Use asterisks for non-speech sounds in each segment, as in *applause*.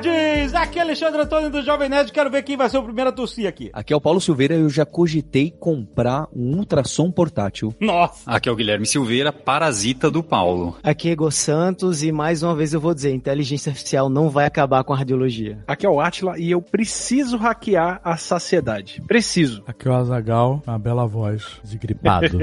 nerds! Aqui é Alexandre Antônio do Jovem Nerd. Quero ver quem vai ser o primeiro a tossir aqui. Aqui é o Paulo Silveira e eu já cogitei comprar um ultrassom portátil. Nossa! Aqui é o Guilherme Silveira, parasita do Paulo. Aqui é Ego Santos e mais uma vez eu vou dizer, inteligência artificial não vai acabar com a radiologia. Aqui é o Atila e eu preciso hackear a saciedade. Preciso. Aqui é o Azagal, uma bela voz de gripado.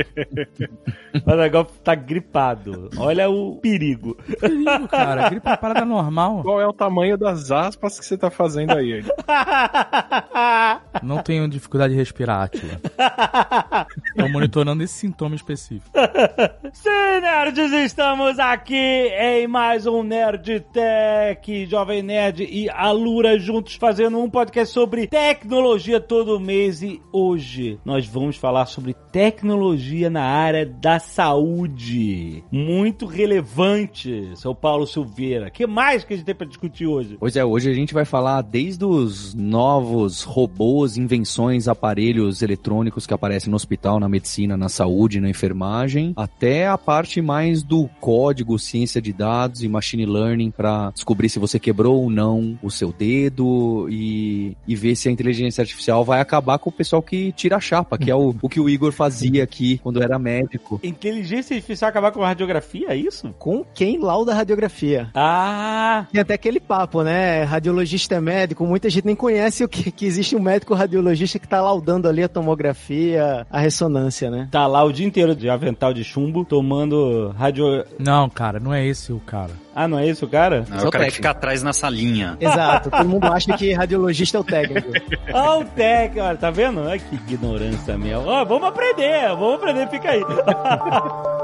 *laughs* o Azagal tá gripado. Olha o perigo. Perigo, cara. Gripe é uma parada normal. Qual é o tamanho das aspas que você tá fazendo aí? *laughs* Não tenho dificuldade de respirar, Atila. *laughs* Tô monitorando esse sintoma específico. *laughs* Sim, nerds, estamos aqui em mais um Nerd Tech, Jovem Nerd e Alura juntos fazendo um podcast sobre tecnologia todo mês e hoje nós vamos falar sobre tecnologia na área da saúde. Muito relevante, seu Paulo Silveira. O que mais que a gente tem para discutir hoje? Pois é, hoje a gente vai falar desde os novos robôs, invenções, aparelhos eletrônicos que aparecem no hospital, na medicina, na saúde, na enfermagem, até a parte mais do código, ciência de dados e machine learning para descobrir se você quebrou ou não o seu dedo e, e ver se a inteligência artificial vai acabar com o pessoal que tira a chapa, que é o, o que o Igor fazia aqui quando era médico. Inteligência artificial acabar com a radiografia, é isso? Com quem lauda a radiografia? Ah! Tem até aquele papo, né? Radiologista é médico, muita gente nem conhece o que, que existe um médico radiologista que tá laudando ali a tomografia, a ressonância, né? Tá lá o dia inteiro de avental de chumbo, tomando radio... Não, cara, não é esse o cara. Ah, não é esse o cara? Não, é o cara que fica atrás na salinha. Exato, todo mundo acha que radiologista é o técnico. *laughs* Ah, o técnico, olha, tá vendo? Olha que ignorância minha. Ó, vamos aprender, vamos aprender, fica aí. *laughs*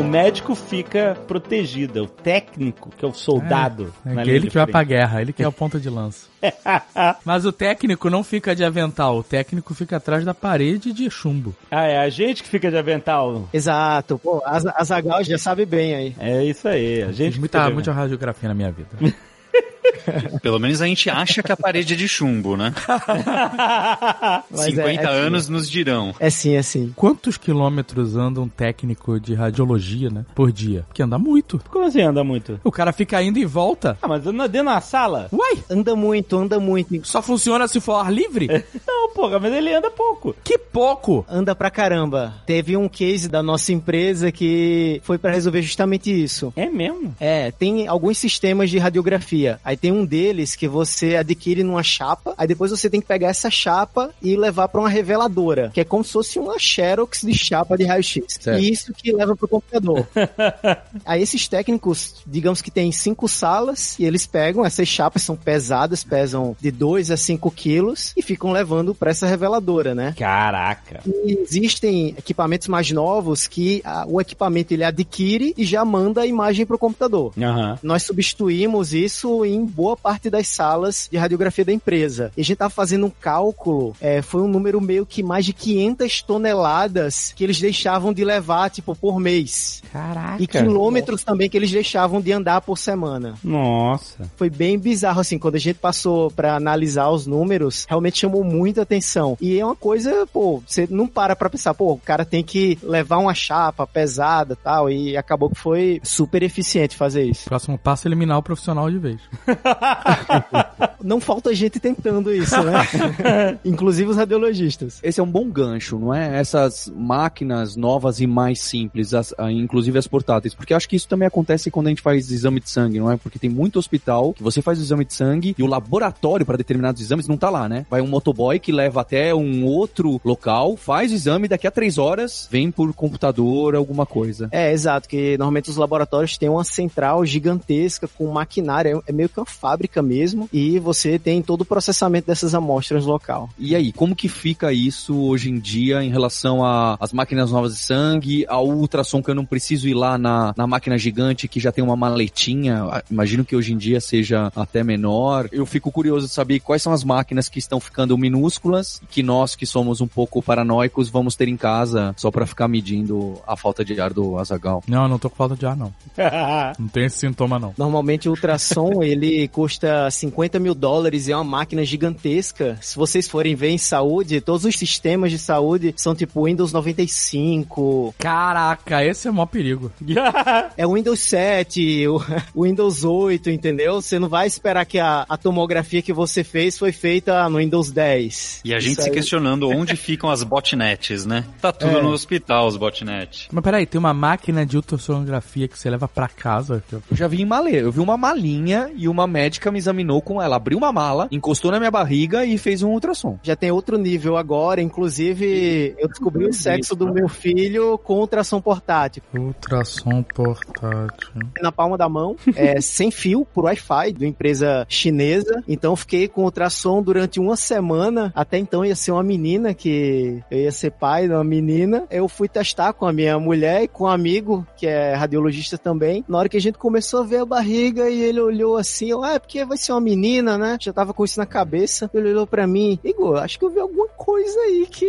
o médico fica protegido, o técnico, que é o soldado. É, é ele que vai pra guerra, ele que é o ponta de lança. *laughs* Mas o técnico não fica de avental, o técnico fica atrás da parede de chumbo. Ah, é a gente que fica de avental. Exato, pô, a, a Zagal já sabe bem aí. É isso aí, a gente. Muita, muita radiografia na minha vida. *laughs* *laughs* Pelo menos a gente acha que a parede é de chumbo, né? *laughs* 50 é, é anos nos dirão. É sim, é sim. Quantos quilômetros anda um técnico de radiologia, né? Por dia? Porque anda muito. Como assim anda muito? O cara fica indo e volta. Ah, mas anda dentro da sala? Uai! Anda muito, anda muito. Só funciona se for ar livre? *laughs* Não, porra, mas ele anda pouco. Que pouco? Anda pra caramba. Teve um case da nossa empresa que foi para resolver justamente isso. É mesmo? É, tem alguns sistemas de radiografia. Aí tem um deles que você adquire numa chapa, aí depois você tem que pegar essa chapa e levar para uma reveladora, que é como se fosse uma xerox de chapa de raio-x. E isso que leva pro computador. *laughs* aí esses técnicos, digamos que tem cinco salas, e eles pegam, essas chapas são pesadas, pesam de 2 a 5 quilos, e ficam levando para essa reveladora, né? Caraca! E existem equipamentos mais novos que a, o equipamento ele adquire e já manda a imagem pro computador. Uhum. Nós substituímos isso em boa parte das salas de radiografia da empresa. E a gente tava fazendo um cálculo, é, foi um número meio que mais de 500 toneladas que eles deixavam de levar, tipo, por mês. Caraca. E quilômetros também que eles deixavam de andar por semana. Nossa. Foi bem bizarro, assim, quando a gente passou para analisar os números, realmente chamou muita atenção. E é uma coisa, pô, você não para pra pensar, pô, o cara tem que levar uma chapa pesada tal, e acabou que foi super eficiente fazer isso. Próximo passo é eliminar o profissional de vez. *laughs* *laughs* não falta gente tentando isso, né? *laughs* Inclusive os radiologistas. Esse é um bom gancho, não é? Essas máquinas novas e mais simples, as, inclusive as portáteis, porque acho que isso também acontece quando a gente faz exame de sangue, não é? Porque tem muito hospital que você faz o exame de sangue e o laboratório para determinados exames não tá lá, né? Vai um motoboy que leva até um outro local, faz o exame, daqui a três horas vem por computador alguma coisa. É, exato, que normalmente os laboratórios têm uma central gigantesca com maquinário, é meio que uma fábrica mesmo e você tem todo o processamento dessas amostras local. E aí, como que fica isso hoje em dia em relação às máquinas novas de sangue, ao ultrassom que eu não preciso ir lá na, na máquina gigante que já tem uma maletinha? Imagino que hoje em dia seja até menor. Eu fico curioso de saber quais são as máquinas que estão ficando minúsculas, que nós que somos um pouco paranoicos vamos ter em casa só para ficar medindo a falta de ar do Azagal. Não, eu não tô com falta de ar, não. *laughs* Não tem esse sintoma, não. Normalmente o ultrassom ele *laughs* custa 50 mil dólares e é uma máquina gigantesca. Se vocês forem ver em saúde, todos os sistemas de saúde são tipo Windows 95, Caraca, esse é o maior perigo. *laughs* *laughs* é o Windows 7, o Windows 8, entendeu? Você não vai esperar que a, a tomografia que você fez foi feita no Windows 10. E a gente Isso se aí- questionando onde *laughs* ficam as botnets, né? Tá tudo É. no hospital, os botnets. Mas peraí, tem uma máquina de ultrassonografia que você leva pra casa. Eu já vi em malê, eu vi uma malinha e uma médica me examinou com ela, abriu uma mala, encostou na minha barriga e fez um ultrassom. Já tem outro nível agora, inclusive eu descobri o sexo do meu filho com ultrassom portátil. Ultrassom portátil. Na palma da mão, é, *laughs* sem fio, por Wi-Fi, de uma empresa chinesa. Então fiquei com ultrassom durante uma semana. Até então ia ser uma menina, que eu ia ser pai de uma menina. Eu fui testar com a minha mulher e com um amigo, que é radiologista também. Na hora que a gente começou a ver a barriga e ele olhou assim, eu, ah, é porque vai ser uma menina, né? Já tava com isso na cabeça. Ele olhou pra mim, Igor, acho que eu vi alguma coisa aí que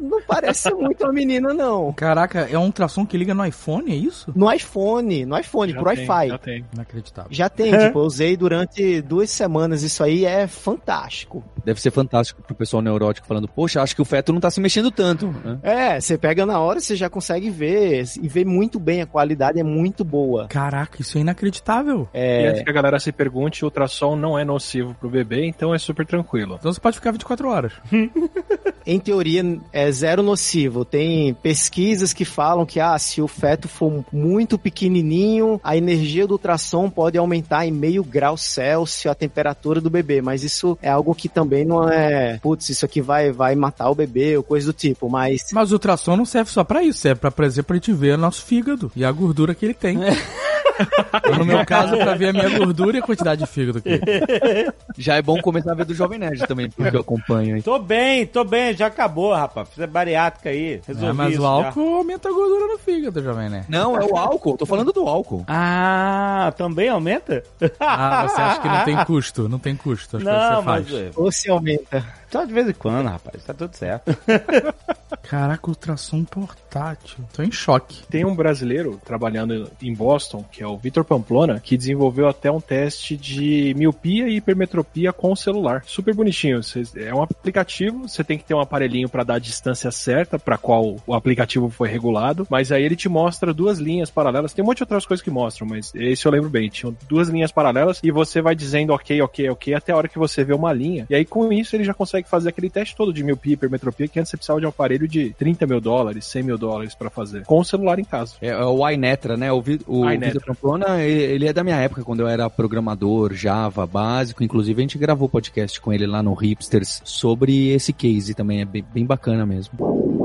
não parece *laughs* muito uma menina, não. Caraca, é um ultrassom que liga no iPhone, é isso? No iPhone, no iPhone, Já por tem, Wi-Fi. Já tem. Inacreditável. Já tem, *laughs* tipo, eu usei durante duas semanas. Isso aí é fantástico. Deve ser fantástico pro pessoal neurótico falando, poxa, acho que o feto não tá se mexendo tanto. né? É, você pega na hora, você já consegue ver e vê muito bem, a qualidade é muito boa. Caraca, isso é inacreditável. E É, antes que a galera se pergunte, o ultrassom não é nocivo pro bebê, então é super tranquilo. Então você pode ficar 24 horas. *laughs* em teoria, é zero nocivo. Tem pesquisas que falam que, ah, se o feto for muito pequenininho, a energia do ultrassom pode aumentar em meio grau Celsius a temperatura do bebê, mas isso é algo que também não é, putz, isso aqui vai, vai matar o bebê ou coisa do tipo, mas Mas o ultrassom não serve só pra isso, serve pra, por exemplo, pra gente ver o nosso fígado e a gordura que ele tem. Ou *laughs* *laughs* no meu caso, pra ver a minha gordura e a quantidade de fígado tem. Já é bom começar a ver do Jovem Nerd também, porque eu acompanho aí. Tô bem, tô bem, já acabou, rapaz. Fiz a bariátrica aí. Resolvi É, mas isso o já. álcool aumenta a gordura no fígado, jovem, né? Não, é o álcool, tô falando do álcool. Ah, também aumenta? Ah, você acha que não tem custo? Não tem custo. Não, você mas faz. é, ou se aumenta. Só de vez em quando, rapaz. Tá tudo certo. *laughs* Caraca, ultrassom portátil. Tô em choque. Tem um brasileiro trabalhando em Boston, que é o Vitor Pamplona, que desenvolveu até um teste de miopia e hipermetropia com o celular. Super bonitinho. É um aplicativo, você tem que ter um aparelhinho para dar a distância certa para qual o aplicativo foi regulado, mas aí ele te mostra duas linhas paralelas. Tem um monte de outras coisas que mostram, mas esse eu lembro bem. Tinham duas linhas paralelas e você vai dizendo ok, ok, ok, até a hora que você vê uma linha. E aí com isso ele já consegue fazer aquele teste todo de miopia hipermetropia que antes você precisava de um aparelho de 30 mil dólares, 100 mil dólares para fazer. Com o celular em casa. É, é o iNetra, né? O, Vi- o. Vitor Pamplona, ele é da minha época, quando eu era programador Java básico. Inclusive, a gente gravou podcast com ele lá no Hipsters sobre esse case também. É bem, bem bacana mesmo.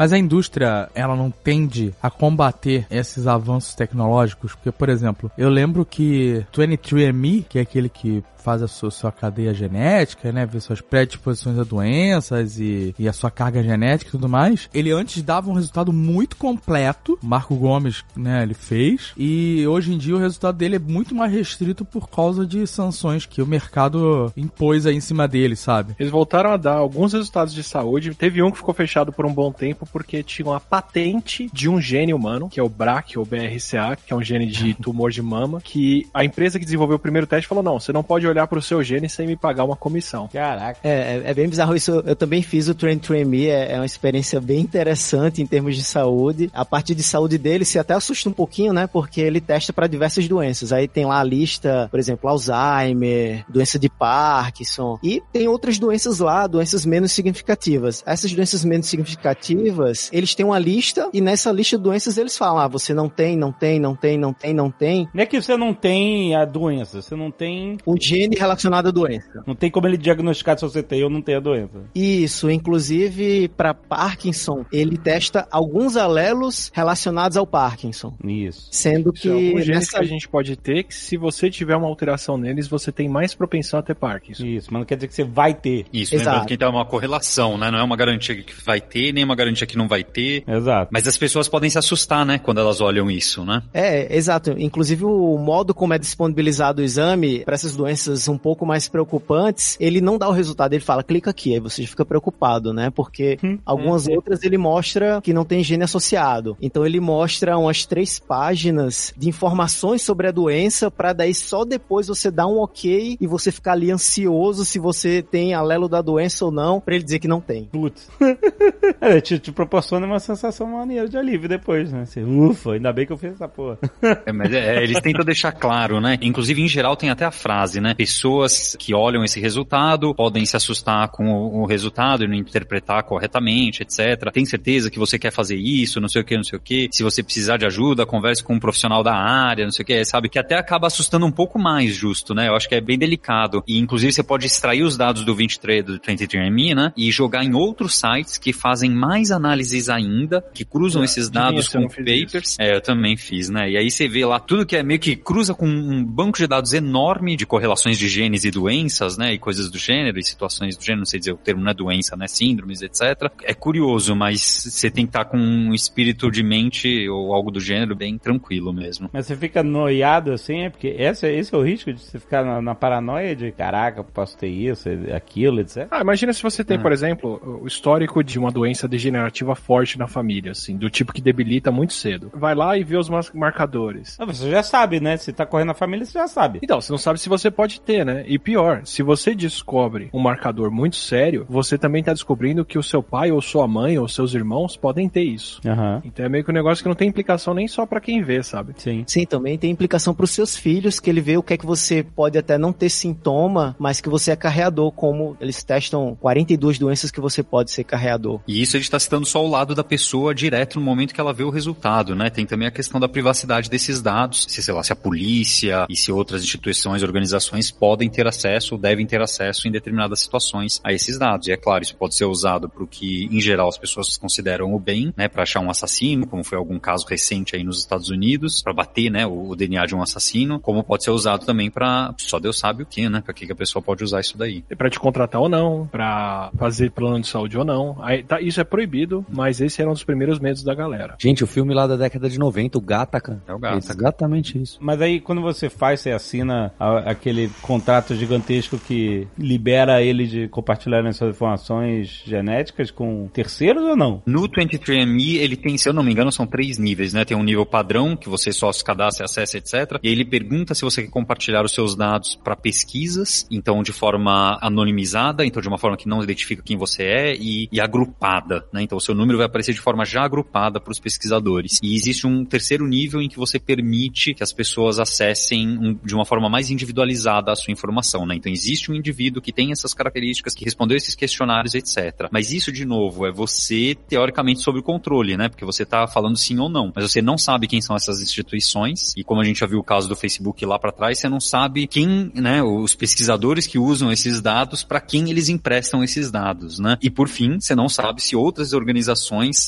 Mas a indústria, ela não tende a combater esses avanços tecnológicos? Porque, por exemplo, eu lembro que 23andMe, que é aquele que faz a sua, sua cadeia genética, né, ver suas predisposições a doenças e, e a sua carga genética e tudo mais, ele antes dava um resultado muito completo, Marco Gomes, né, ele fez, e hoje em dia o resultado dele é muito mais restrito por causa de sanções que o mercado impôs aí em cima dele, sabe? Eles voltaram a dar alguns resultados de saúde. Teve um que ficou fechado por um bom tempo porque tinha uma patente de um gene humano, que é o BRCA ou BRCA, que é um gene de *laughs* tumor de mama, que a empresa que desenvolveu o primeiro teste falou: não, você não pode olhar pro seu gene sem me pagar uma comissão. Caraca. É, é, é bem bizarro isso. Eu também fiz o Train Train Me, é, é uma experiência bem interessante em termos de saúde. A parte de saúde dele se até assusta um pouquinho, né? Porque ele testa para diversas doenças. Aí tem lá a lista, por exemplo, Alzheimer, doença de Parkinson. E tem outras doenças lá, doenças menos significativas. Essas doenças menos significativas, eles têm uma lista e nessa lista de doenças eles falam: ah, você não tem, não tem, não tem, não tem, não tem. Não é que você não tem a doença, você não tem. Um gene relacionado à doença. Não tem como ele diagnosticar se você tem ou não tem a doença. Isso, inclusive para Parkinson, ele testa alguns alelos relacionados ao Parkinson. Isso. Sendo Isso é alguns que genes nessa... que a gente pode ter que se você tiver uma alteração neles, você tem mais propensão a ter Parkinson. Isso, mas não quer dizer que você vai ter. Isso, Exato. lembrando que então é uma correlação, né? Não é uma garantia que vai ter, nem uma garantia que não vai ter. Exato. Mas as pessoas podem se assustar, né? Quando elas olham isso, né? É, exato. Inclusive o modo como é disponibilizado o exame para essas doenças um pouco mais preocupantes, ele não dá o resultado, ele fala clica aqui, aí você já fica preocupado, né? Porque Hum, algumas outras ele mostra que não tem gene associado. Então ele mostra umas três páginas de informações sobre a doença para daí só depois você dar um ok e você ficar ali ansioso se você tem alelo da doença ou não, para ele dizer que não tem. Putz. *laughs* é, te, proporciona uma sensação maneira de alívio depois, né? Você, ufa, ainda bem que eu fiz essa porra. *laughs* É, mas é, eles tentam deixar claro, né? Inclusive, em geral, tem até a frase, né? Pessoas que olham esse resultado podem se assustar com o, o resultado e não interpretar corretamente, etc. Tem certeza que você quer fazer isso, não sei o que, não sei o que. Se você precisar de ajuda, converse com um profissional da área, não sei o que. Sabe? Que até acaba assustando um pouco mais, justo, né? Eu acho que é bem delicado. E, inclusive, você pode extrair os dados do 23, do 23andMe, né? E jogar em outros sites que fazem mais análises ainda, que cruzam Ah, esses dados com papers. É, eu também fiz, né? E aí você vê lá tudo que é meio que cruza com um banco de dados enorme de correlações de genes e doenças, né? E coisas do gênero e situações do gênero, não sei dizer o termo não é doença, né? Síndromes, etc. É curioso, mas você tem que estar com um espírito de mente ou algo do gênero bem tranquilo mesmo. Mas você fica noiado assim, é porque esse, esse é o risco de você ficar na, na paranoia de caraca, posso ter isso, aquilo, etc. Ah, imagina se você tem, Ah. por exemplo, o histórico de uma doença degenerativa forte na família, assim, do tipo que debilita muito cedo. Vai lá e vê os marcadores. Ah, Você já sabe, né? Se tá correndo na família, você já sabe. Então, você não sabe se você pode ter, né? E pior, se você descobre um marcador muito sério, você também tá descobrindo que o seu pai ou sua mãe ou seus irmãos podem ter isso. Aham. Então é meio que um negócio que não tem implicação nem só pra quem vê, sabe? Sim. Sim, também tem implicação para os seus filhos, que ele vê o que é que você pode até não ter sintoma, mas que você é carreador, como eles testam 42 doenças que você pode ser carreador. E isso a gente está citando só o lado da pessoa direto no momento que ela vê o resultado, né? Tem também a questão da privacidade desses dados, se, sei lá, se a polícia e se outras instituições, organizações podem ter acesso ou devem ter acesso em determinadas situações a esses dados. E é claro, isso pode ser usado para o que, em geral, as pessoas consideram o bem, né? Para achar um assassino, como foi algum caso recente aí nos Estados Unidos, para bater, né, o, o DNA de um assassino, como pode ser usado também para só Deus sabe o que, né? Para que, que a pessoa pode usar isso daí. É pra te contratar ou não, pra fazer plano de saúde ou não. Aí, tá, isso é proibido, mas esse era um dos primeiros medos da galera. Gente, o filme lá da década de 90, o Gataca. É o Gattaca. Exatamente isso. Mas aí, quando você faz, você assina a- aquele contrato gigantesco que libera ele de compartilhar essas informações genéticas com terceiros ou não? No 23andMe, ele tem, se eu não me engano, são três níveis, né? Tem um nível padrão, que você só se cadastra, acessa, etc. E aí ele pergunta se você quer compartilhar os seus dados para pesquisas, então de forma anonimizada, então de uma forma que não identifica quem você é, e, e agrupada, né? Então o seu número vai aparecer de forma já agrupada para os pesquisadores. E existe um terceiro nível em que você permite que as pessoas acessem um- de uma forma mais individualizada a sua informação, né? Então existe um indivíduo que tem essas características, que respondeu esses questionários, etc. Mas isso, de novo, é você, teoricamente, sob o controle, né? Porque você tá falando sim ou não. Mas você não sabe quem são essas instituições. E como a gente já viu o caso do Facebook lá para trás, você não sabe quem, né? Os pesquisadores que usam esses dados, para quem eles emprestam esses dados, né? E por fim, você não sabe se outras organizações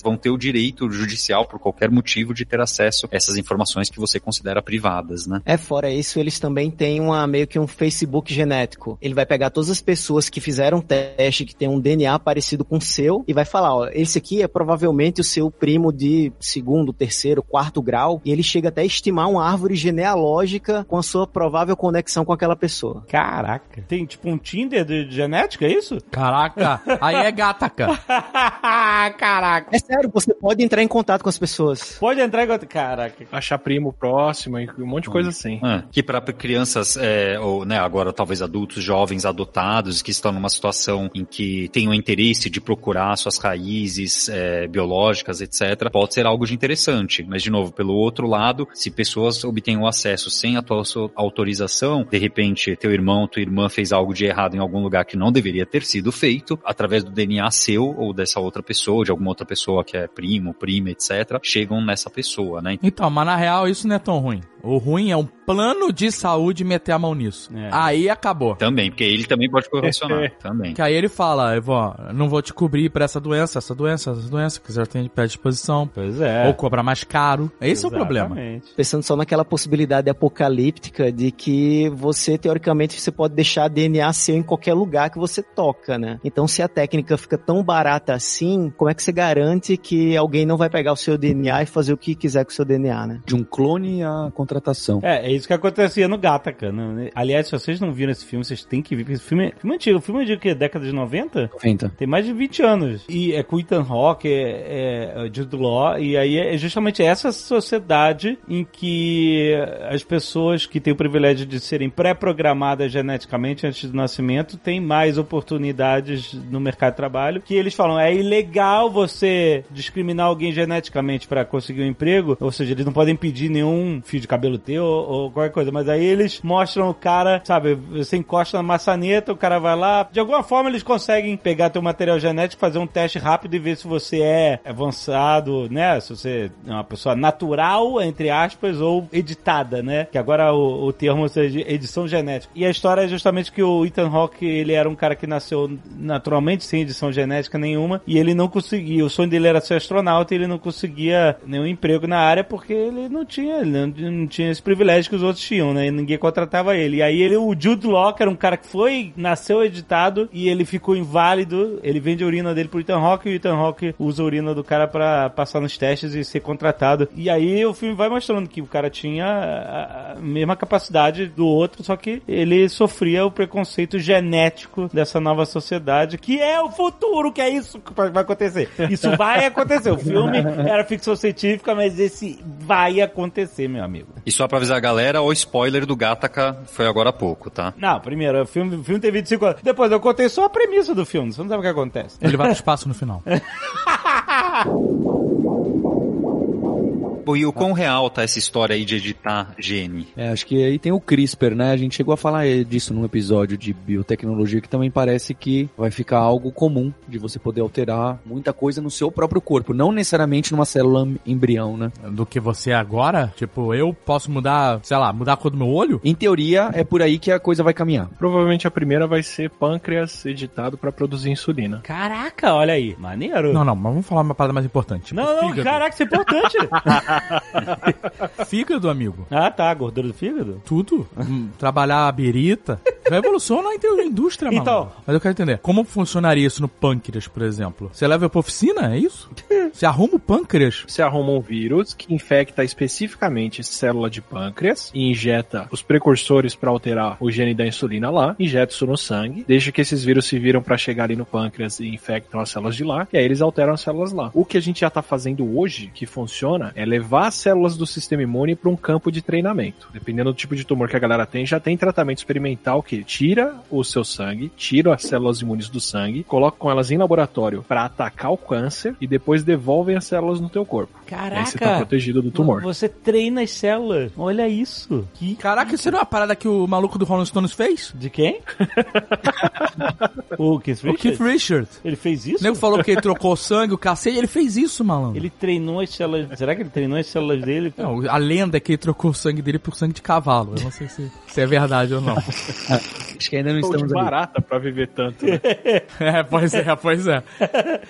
vão ter o direito judicial, por qualquer motivo, de ter acesso a essas informações que você considera privadas, né? É, fora isso, eles também têm uma, meio que um Facebook genético. Ele vai pegar todas as pessoas que fizeram teste, que tem um DNA parecido com o seu, e vai falar, ó, esse aqui é provavelmente o seu primo de segundo, terceiro, quarto grau, e ele chega até a estimar uma árvore genealógica com a sua provável conexão com aquela pessoa. Caraca. Tem tipo um Tinder de genética, é isso? Caraca, aí é Gataca. *laughs* Caraca. É sério, você pode entrar em contato com as pessoas. Pode entrar em contato. Caraca. Achar primo próximo e um monte de coisa assim. É, que para crianças, é, ou né, agora talvez adultos, jovens, adotados, que estão numa situação em que têm o interesse de procurar suas raízes é, biológicas, etc., pode ser algo de interessante. Mas, de novo, pelo outro lado, se pessoas obtêm o acesso sem a tua autorização, de repente teu irmão, tua irmã fez algo de errado em algum lugar que não deveria ter sido feito, através do DNA seu ou dessa outra pessoa, de alguma outra pessoa que é primo, prima, etc., chegam nessa pessoa, né? Então, mas na real isso não é tão ruim. O ruim é um plano de saúde meter a mão nisso. É. Aí acabou. Também, porque ele também pode correlacionar. *laughs* também. Que aí ele fala, eu vou, não vou te cobrir pra essa doença, essa doença, essa doença, quiser ter predisposição. Pois é. Ou cobrar mais caro. Esse é o problema. Exatamente. Pensando só naquela possibilidade apocalíptica de que você, teoricamente, você pode deixar DNA seu em qualquer lugar que você toca, né? Então, se a técnica fica tão barata assim, como é que você garante que alguém não vai pegar o seu DNA e fazer o que quiser com o seu DNA, né? De um clone à contratação. É, é isso que acontecia no Gataca. Né? Aliás, se vocês não viram esse filme, vocês têm que ver. porque Esse filme, é- filme antigo. Filme antigo que década de 90? 90. Tem mais de 20 anos. E é com Ethan Hawke, é, é Jude Law, e aí é justamente essa sociedade em que as pessoas que têm o privilégio de serem pré-programadas geneticamente antes do nascimento têm mais oportunidades no mercado de trabalho, que eles falam, é ilegal você discriminar alguém geneticamente para conseguir um emprego, ou seja, eles não podem pedir nenhum fio de cabelo teu ou, ou qualquer coisa, mas aí eles mostram o cara, sabe, você encosta na maçaneta, o cara vai lá, de alguma forma eles conseguem pegar teu material genético, fazer um teste rápido e ver se você é avançado, né, se você é uma pessoa natural, entre aspas, ou editada, né, que agora o, o termo seja edição genética. E a história é justamente que o Ethan Hawke, ele era um cara que nasceu naturalmente sem edição genética nenhuma e ele não o sonho dele era ser astronauta e ele não conseguia nenhum emprego na área porque ele não tinha, ele não, não tinha esse privilégio que os outros tinham, né? E ninguém contratava ele. E aí ele, o Jude Law, que era um cara que foi, nasceu editado e ele ficou inválido, ele vende a urina dele pro Ethan Hawke e o Ethan Hawke usa a urina do cara pra passar nos testes e ser contratado. E aí o filme vai mostrando que o cara tinha a mesma capacidade do outro, só que ele sofria o preconceito genético dessa nova sociedade, que é o futuro, que é isso que vai acontecer. Isso vai acontecer. O filme era ficção científica, mas esse vai acontecer, meu amigo. E só pra avisar a galera, o spoiler do Gataca foi agora há pouco, tá? Não, primeiro, o filme, o filme tem 25 anos. Depois eu contei só a premissa do filme, você não sabe o que acontece. Ele vai pro espaço no final. *laughs* Bom, e o quão real tá essa história aí de editar gene? É, acho que aí tem o CRISPR, né? A gente chegou a falar disso num episódio de biotecnologia que também parece que vai ficar algo comum de você poder alterar muita coisa no seu próprio corpo, não necessariamente numa célula embrião, né? Do que você é agora? Tipo, eu posso mudar, sei lá, mudar a cor do meu olho? Em teoria, é por aí que a coisa vai caminhar. Provavelmente a primeira vai ser pâncreas editado pra produzir insulina. Caraca, olha aí, maneiro. Não, não, mas vamos falar uma parada mais importante. Tipo, não, não, fígado. caraca, isso é importante. *laughs* *laughs* Fígado, amigo. ah, tá, gordura do fígado? Tudo. Hum, Trabalhar a birita. Revolução na inte- indústria, mano. Então. Mas eu quero entender. Como funcionaria isso no pâncreas, por exemplo? Você leva pra oficina, é isso? *laughs* Você arruma o pâncreas? Você arruma um vírus que infecta especificamente célula de pâncreas e injeta os precursores para alterar o gene da insulina lá, injeta isso no sangue, deixa que esses vírus se viram para chegar ali no pâncreas e infectam as células de lá, e aí eles alteram as células lá. O que a gente já tá fazendo hoje, que funciona, é levar as células do sistema imune para um campo de treinamento. Dependendo do tipo de tumor que a galera tem, já tem tratamento experimental que tira o seu sangue, tira as células imunes do sangue, coloca com elas em laboratório para atacar o câncer e depois devolvem as células no teu corpo. Caraca. Aí você tá protegido do tumor. Você treina as células. Olha isso. Que... Caraca, isso não é uma parada que o maluco do Rolling Stones fez? De quem? *laughs* o Keith O Keith Richards? Richard. Ele fez O isso? nego falou que ele trocou sangue, o cacete, ele fez isso, malandro. Ele treinou as células. Será que ele treinou as células dele? Não, a lenda é que ele trocou o sangue dele por sangue de cavalo. Eu não sei se, se é verdade ou não. *laughs* Acho que ainda não de estamos ali. barata pra viver tanto. né? *laughs* É, pois é, pois é.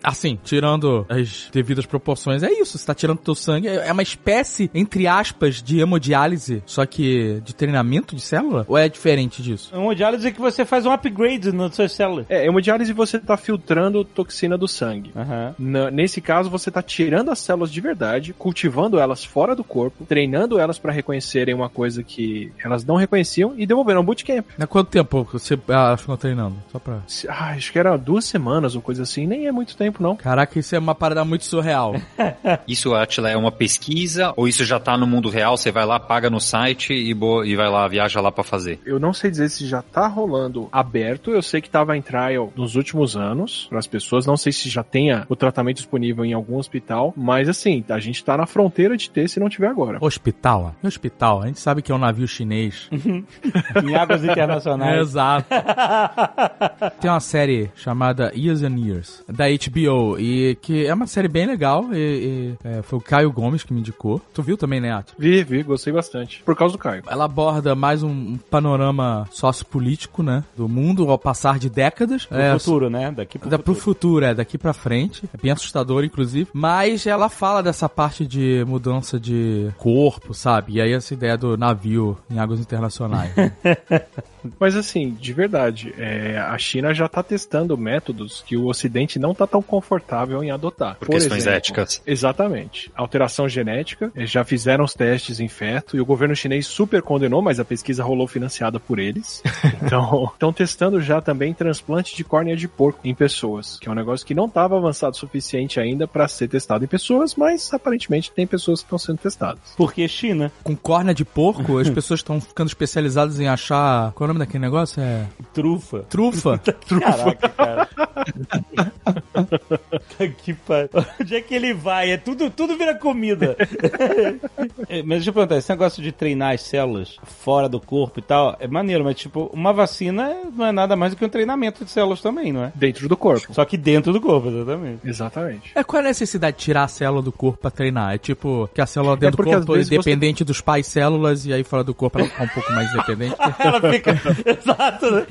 Assim, tirando as devidas proporções, é isso. Você tá tirando teu sangue. É uma espécie, entre aspas, de hemodiálise, só que de treinamento de célula? Ou é diferente disso? É uma diálise que você faz um upgrade nas suas células. É, hemodiálise você tá filtrando toxina do sangue. Na- nesse caso, você tá tirando as células de verdade, cultivando elas fora do corpo, treinando elas pra reconhecerem uma coisa que elas não reconheciam e devolvendo um bootcamp. Há quanto tempo você ah, ficou treinando? Só pra. Se- Ah, acho que era duas semanas ou coisa assim, nem é muito tempo não. Caraca, isso é uma parada muito surreal. *laughs* Isso, Atila, é uma pesquisa ou isso já tá no mundo real? Você vai lá, paga no site e, bo- e vai lá, viaja lá pra fazer? Eu não sei dizer se já tá rolando aberto, eu sei que tava em trial nos últimos anos para as pessoas, não sei se já tenha o tratamento disponível em algum hospital, mas assim, a gente tá na fronteira de ter se não tiver agora. Hospital? ó. Hospital, a gente sabe que é um navio chinês. Em águas internacionais. Exato. *laughs* Tem uma série chamada Years and Years, da HBO, e que é uma série bem legal. E, e, é, foi o Caio Gomes que me indicou. Tu viu também, né, Ato? Vi, vi, gostei bastante. Por causa do Caio. Ela aborda mais um, um panorama sociopolítico, né? Do mundo ao passar de décadas. Pro É, futuro, né? Daqui pro Da, pro futuro. futuro, é, daqui pra frente. É bem assustador, inclusive. Mas ela fala dessa parte de mudança de corpo, sabe? E aí essa ideia do navio em águas internacionais. *laughs* Mas assim, de verdade, é, a China já tá testando métodos que o Ocidente não tá tão confortável em adotar. Por questões éticas. Exatamente. Alteração genética, eles já fizeram os testes em feto e o governo chinês super condenou, mas a pesquisa rolou financiada por eles. *laughs* Então, estão testando já também transplante de córnea de porco em pessoas, que é um negócio que não estava avançado o suficiente ainda para ser testado em pessoas, mas aparentemente tem pessoas que estão sendo testadas. Porque China. Com córnea de porco, as *laughs* pessoas estão ficando especializadas em achar. É nome daquele negócio? É. Trufa. Trufa? *laughs* Caraca, cara. *laughs* Tá que pariu. Onde é que ele vai? É tudo, tudo vira comida. É, mas deixa eu perguntar, esse negócio de treinar as células fora do corpo e tal, é maneiro, mas tipo, uma vacina não é nada mais do que um treinamento de células também, não é? Dentro do corpo. Só que dentro do corpo, exatamente. Exatamente. É, qual é a necessidade de tirar a célula do corpo pra treinar? É tipo, que a célula dentro do porque, às corpo é vezes, você- dos pais células e aí fora do corpo ela fica um pouco mais *laughs* independente. Ela fica. *laughs* Exato, né?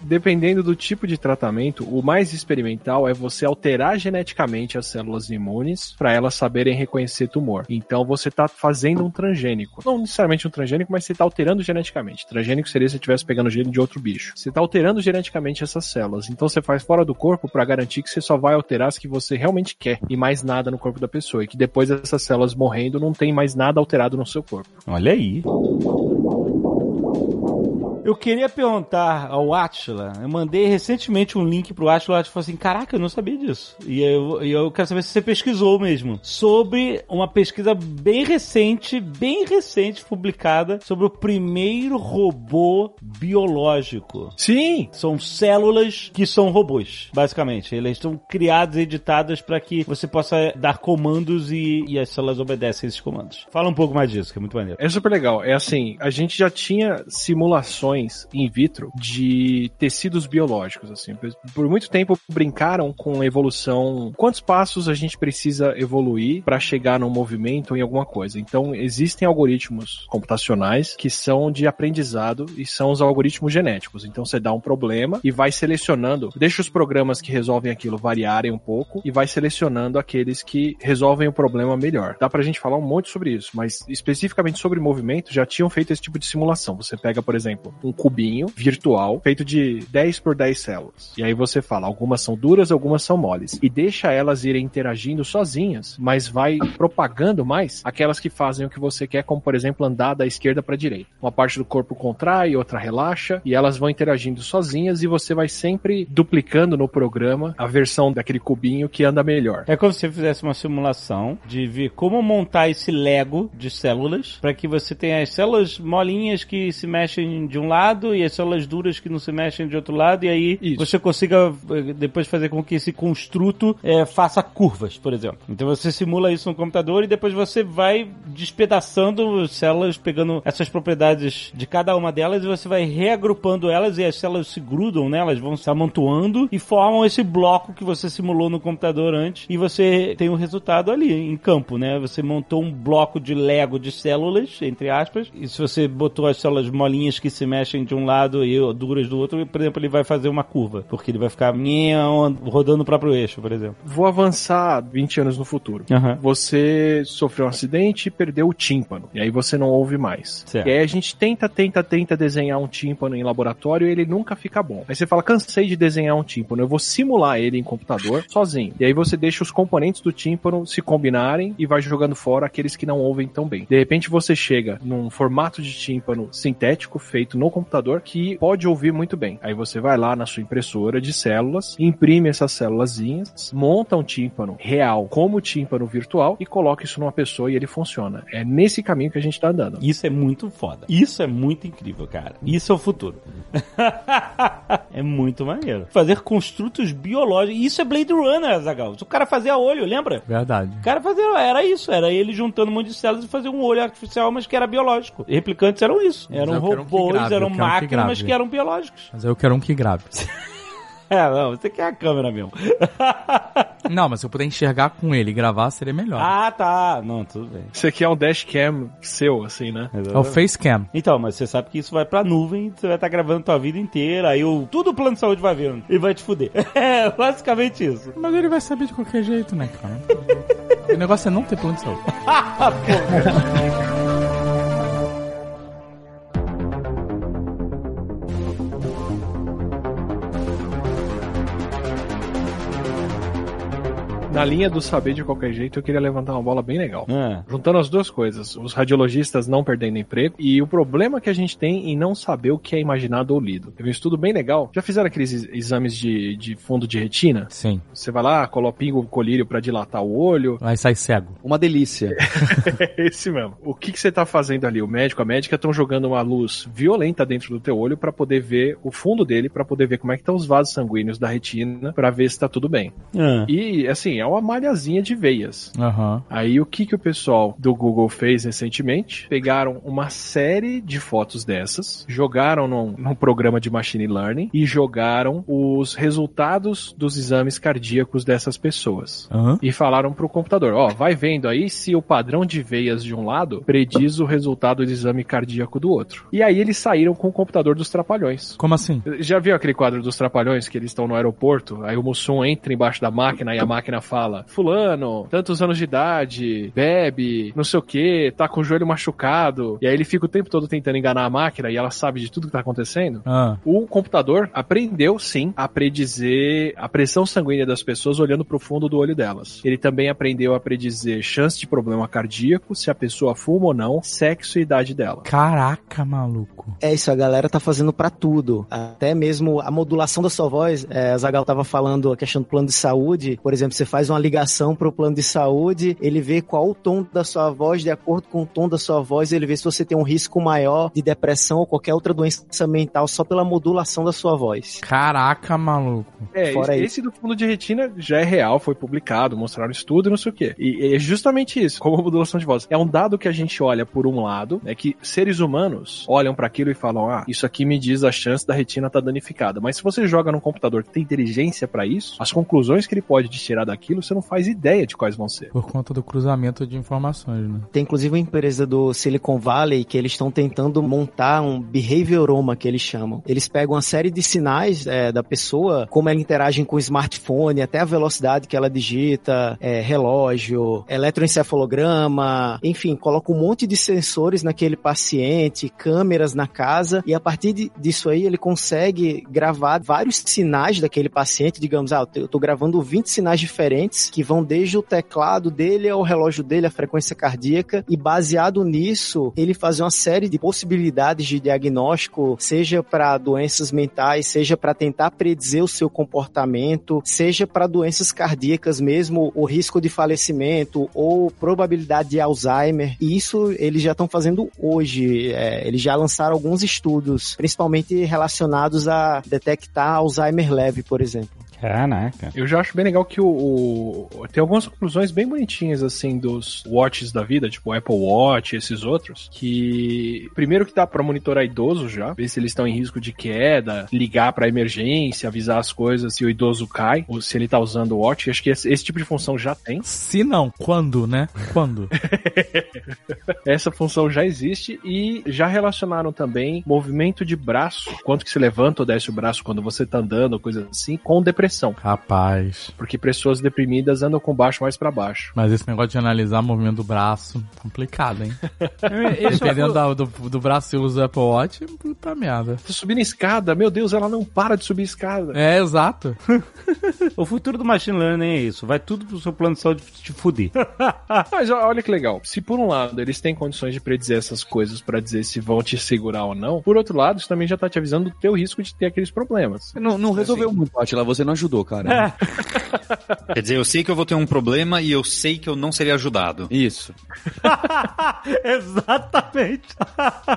Dependendo do tipo de tratamento, o mais experimental é você alterar geneticamente as células imunes para elas saberem reconhecer tumor. Então você está fazendo um transgênico. Não necessariamente um transgênico, mas você está alterando geneticamente. Transgênico seria se você estivesse pegando gene de outro bicho. Você está alterando geneticamente essas células. Então você faz fora do corpo para garantir que você só vai alterar as que você realmente quer e mais nada no corpo da pessoa. E que depois dessas células morrendo não tem mais nada alterado no seu corpo. Olha aí. Eu queria perguntar ao Atila, eu mandei recentemente um link pro Atila, o Atila falou assim, caraca, eu não sabia disso. E eu, eu quero saber se você pesquisou mesmo, sobre uma pesquisa bem recente, bem recente, publicada, sobre o primeiro robô biológico. Sim! São células que são robôs, basicamente. Elas estão criadas e editadas para que você possa dar comandos e, e as células obedecem esses comandos. Fala um pouco mais disso, que é muito maneiro. É super legal. É assim, a gente já tinha simulações in vitro de tecidos biológicos, assim. Por muito tempo brincaram com a evolução, quantos passos a gente precisa evoluir para chegar num movimento em alguma coisa. Então, existem algoritmos computacionais que são de aprendizado e são os algoritmos genéticos. Então, você dá um problema e vai selecionando, deixa os programas que resolvem aquilo variarem um pouco e vai selecionando aqueles que resolvem o problema melhor. Dá pra gente falar um monte sobre isso, mas especificamente sobre movimento, já tinham feito esse tipo de simulação. Você pega, por exemplo, um cubinho virtual feito de 10 por 10 células. E aí você fala, algumas são duras, algumas são moles. E deixa elas irem interagindo sozinhas, mas vai propagando mais aquelas que fazem o que você quer, como por exemplo andar da esquerda para direita. Uma parte do corpo contrai, outra relaxa, e elas vão interagindo sozinhas e você vai sempre duplicando no programa a versão daquele cubinho que anda melhor. É como se você fizesse uma simulação de ver como montar esse Lego de células para que você tenha as células molinhas que se mexem de um lado e as células duras que não se mexem de outro lado e aí Isso. você consiga eh, depois fazer com que esse construto eh, faça curvas, por exemplo. Então você simula isso no computador e depois você vai despedaçando células, pegando essas propriedades de cada uma delas e você vai reagrupando elas e as células se grudam nelas, vão se amontoando e formam esse bloco que você simulou no computador antes e você tem o resultado ali em campo, né? Você montou um bloco de Lego de células, entre aspas, e se você botou as células molinhas que se mexem de um lado e duras do outro, por exemplo, ele vai fazer uma curva, porque ele vai ficar rodando o próprio eixo, por exemplo. Vou avançar 20 anos no futuro. Aham. Você sofreu um acidente e perdeu o tímpano. E aí você não ouve mais. Certo. E aí a gente tenta, tenta, tenta desenhar um tímpano em laboratório e ele nunca fica bom. Aí você fala, cansei de desenhar um tímpano, eu vou simular ele em computador sozinho. E aí você deixa os componentes do tímpano se combinarem e vai jogando fora aqueles que não ouvem tão bem. De repente você chega num formato de tímpano sintético feito no computador que pode ouvir muito bem. Aí você vai lá na sua impressora de células, imprime essas célulazinhas, monta um tímpano real como tímpano virtual e coloca isso numa pessoa e ele funciona. É nesse caminho que a gente tá andando. Isso é muito foda. Isso é muito incrível, cara. Isso é o futuro. *laughs* é muito maneiro. Fazer construtos biológicos. Isso é Blade Runner, Azagal. O cara fazia olho, lembra? Verdade. O cara fazia, era isso, era ele juntando um monte de células e fazer um olho artificial, mas que era biológico. Replicantes eram isso. Eram é eram robôs. Eram que máquinas, grave. mas que eram biológicos. Mas eu quero um que grave. *laughs* É, não, você quer a câmera mesmo. *laughs* Não, mas se eu puder enxergar com ele e gravar, seria melhor. ah, tá. Não, tudo bem. Isso aqui é um dashcam seu, assim, né? é o Facecam. Então, mas você sabe que isso vai pra nuvem, você vai estar gravando tua vida inteira, aí o, tudo o plano de saúde vai vendo e vai te fuder. *laughs* É basicamente isso. Mas ele vai saber de qualquer jeito, né, cara? o negócio é não ter plano de saúde. Na linha do saber de qualquer jeito, eu queria levantar uma bola bem legal. É. Juntando as duas coisas, os radiologistas não perdendo emprego e o problema que a gente tem em não saber o que é imaginado ou lido. Teve um estudo bem legal. Já fizeram aqueles ex- exames de, de fundo de retina? Sim. Você vai lá, coloca pinga o colírio pra dilatar o olho. Aí sai cego. Uma delícia. É *laughs* esse mesmo. O que, que você tá fazendo ali? O médico, a médica estão jogando uma luz violenta dentro do teu olho pra poder ver o fundo dele, pra poder ver como é que estão os vasos sanguíneos da retina, pra ver se tá tudo bem. É. E, assim, é uma malhazinha de veias. Aham. Aí o que, que o pessoal do Google fez recentemente? Pegaram uma série de fotos dessas, jogaram num, num programa de machine learning e jogaram os resultados dos exames cardíacos dessas pessoas. Aham. E falaram pro computador, ó, vai vendo aí se o padrão de veias de um lado prediz o resultado do exame cardíaco do outro. E aí eles saíram com o computador dos trapalhões. Como assim? Já viu aquele quadro dos trapalhões que eles estão no aeroporto? Aí o Mussum entra embaixo da máquina e a máquina fala: Fulano, tantos anos de idade, bebe, não sei o que, tá com o joelho machucado. E aí ele fica o tempo todo tentando enganar a máquina e ela sabe de tudo que tá acontecendo. Ah. O computador aprendeu sim a predizer a pressão sanguínea das pessoas olhando pro fundo do olho delas. Ele também aprendeu a predizer chance de problema cardíaco, se a pessoa fuma ou não, sexo e idade dela. Caraca, maluco. É isso, a galera tá fazendo pra tudo. Até mesmo a modulação da sua voz. É, a Zagal tava falando a questão do plano de saúde. Por exemplo, você faz uma ligação pro plano de saúde, ele vê qual o tom da sua voz, de acordo com o tom da sua voz, ele vê se você tem um risco maior de depressão ou qualquer outra doença mental só pela modulação da sua voz. Caraca, maluco. É, Fora esse, isso. esse do fundo de retina já é real, foi publicado, mostraram estudo e não sei o quê. E é justamente isso, como a modulação de voz. É um dado que a gente olha por um lado, é que seres humanos olham para aquilo e falam: "Ah, isso aqui me diz a chance da retina estar danificada". Mas se você joga num computador que tem inteligência para isso, as conclusões que ele pode te tirar daquilo, você não faz ideia de quais vão ser. Por conta do cruzamento de informações, né? Tem inclusive uma empresa do Silicon Valley que eles estão tentando montar um behavioroma que eles chamam. Eles pegam uma série de sinais é, da pessoa, como ela interage com o smartphone, até a velocidade que ela digita, é, relógio, eletroencefalograma, enfim, coloca um monte de sensores naquele paciente, câmeras na casa, e a partir de- disso aí ele consegue gravar vários sinais daquele paciente, digamos, ah, eu tô- eu tô gravando 20 sinais diferentes que vão desde o teclado dele ao relógio dele, a frequência cardíaca, e baseado nisso, ele fazer uma série de possibilidades de diagnóstico, seja para doenças mentais, seja para tentar predizer o seu comportamento, seja para doenças cardíacas mesmo, o risco de falecimento ou probabilidade de Alzheimer. E isso eles já estão fazendo hoje. É, eles já lançaram alguns estudos, principalmente relacionados a detectar Alzheimer leve, por exemplo. Caraca. Eu já acho bem legal que o, o- tem algumas conclusões bem bonitinhas assim dos watches da vida, tipo o Apple Watch e esses outros, que primeiro que dá pra monitorar idoso já, ver se eles estão em risco de queda, ligar pra emergência, avisar as coisas se o idoso cai ou se ele tá usando o watch. Acho que esse, esse tipo de função já tem. Se não, quando, né? Quando? *laughs* Essa função já existe e já relacionaram também movimento de braço, quanto que se levanta ou desce o braço quando você tá andando, coisa assim, com depressão. Rapaz. Porque pessoas deprimidas andam com baixo mais pra baixo. Mas esse negócio de analisar movimento do braço, complicado, hein? Dependendo da- do, do braço que usa o Apple Watch, puta merda. Tô subindo escada, meu Deus, ela não para de subir escada. É, exato. *laughs* O futuro do machine learning é isso. Vai tudo pro seu plano de saúde te fuder. *laughs* Mas olha que legal. Se por um lado eles têm condições de predizer essas coisas pra dizer se vão te segurar ou não, por outro lado, isso também já tá te avisando do teu risco de ter aqueles problemas. Não, não resolveu muito, Atila. Você não ajudou, cara. *laughs* Quer dizer, eu sei que eu vou ter um problema e eu sei que eu não serei ajudado. Isso. *laughs* Exatamente.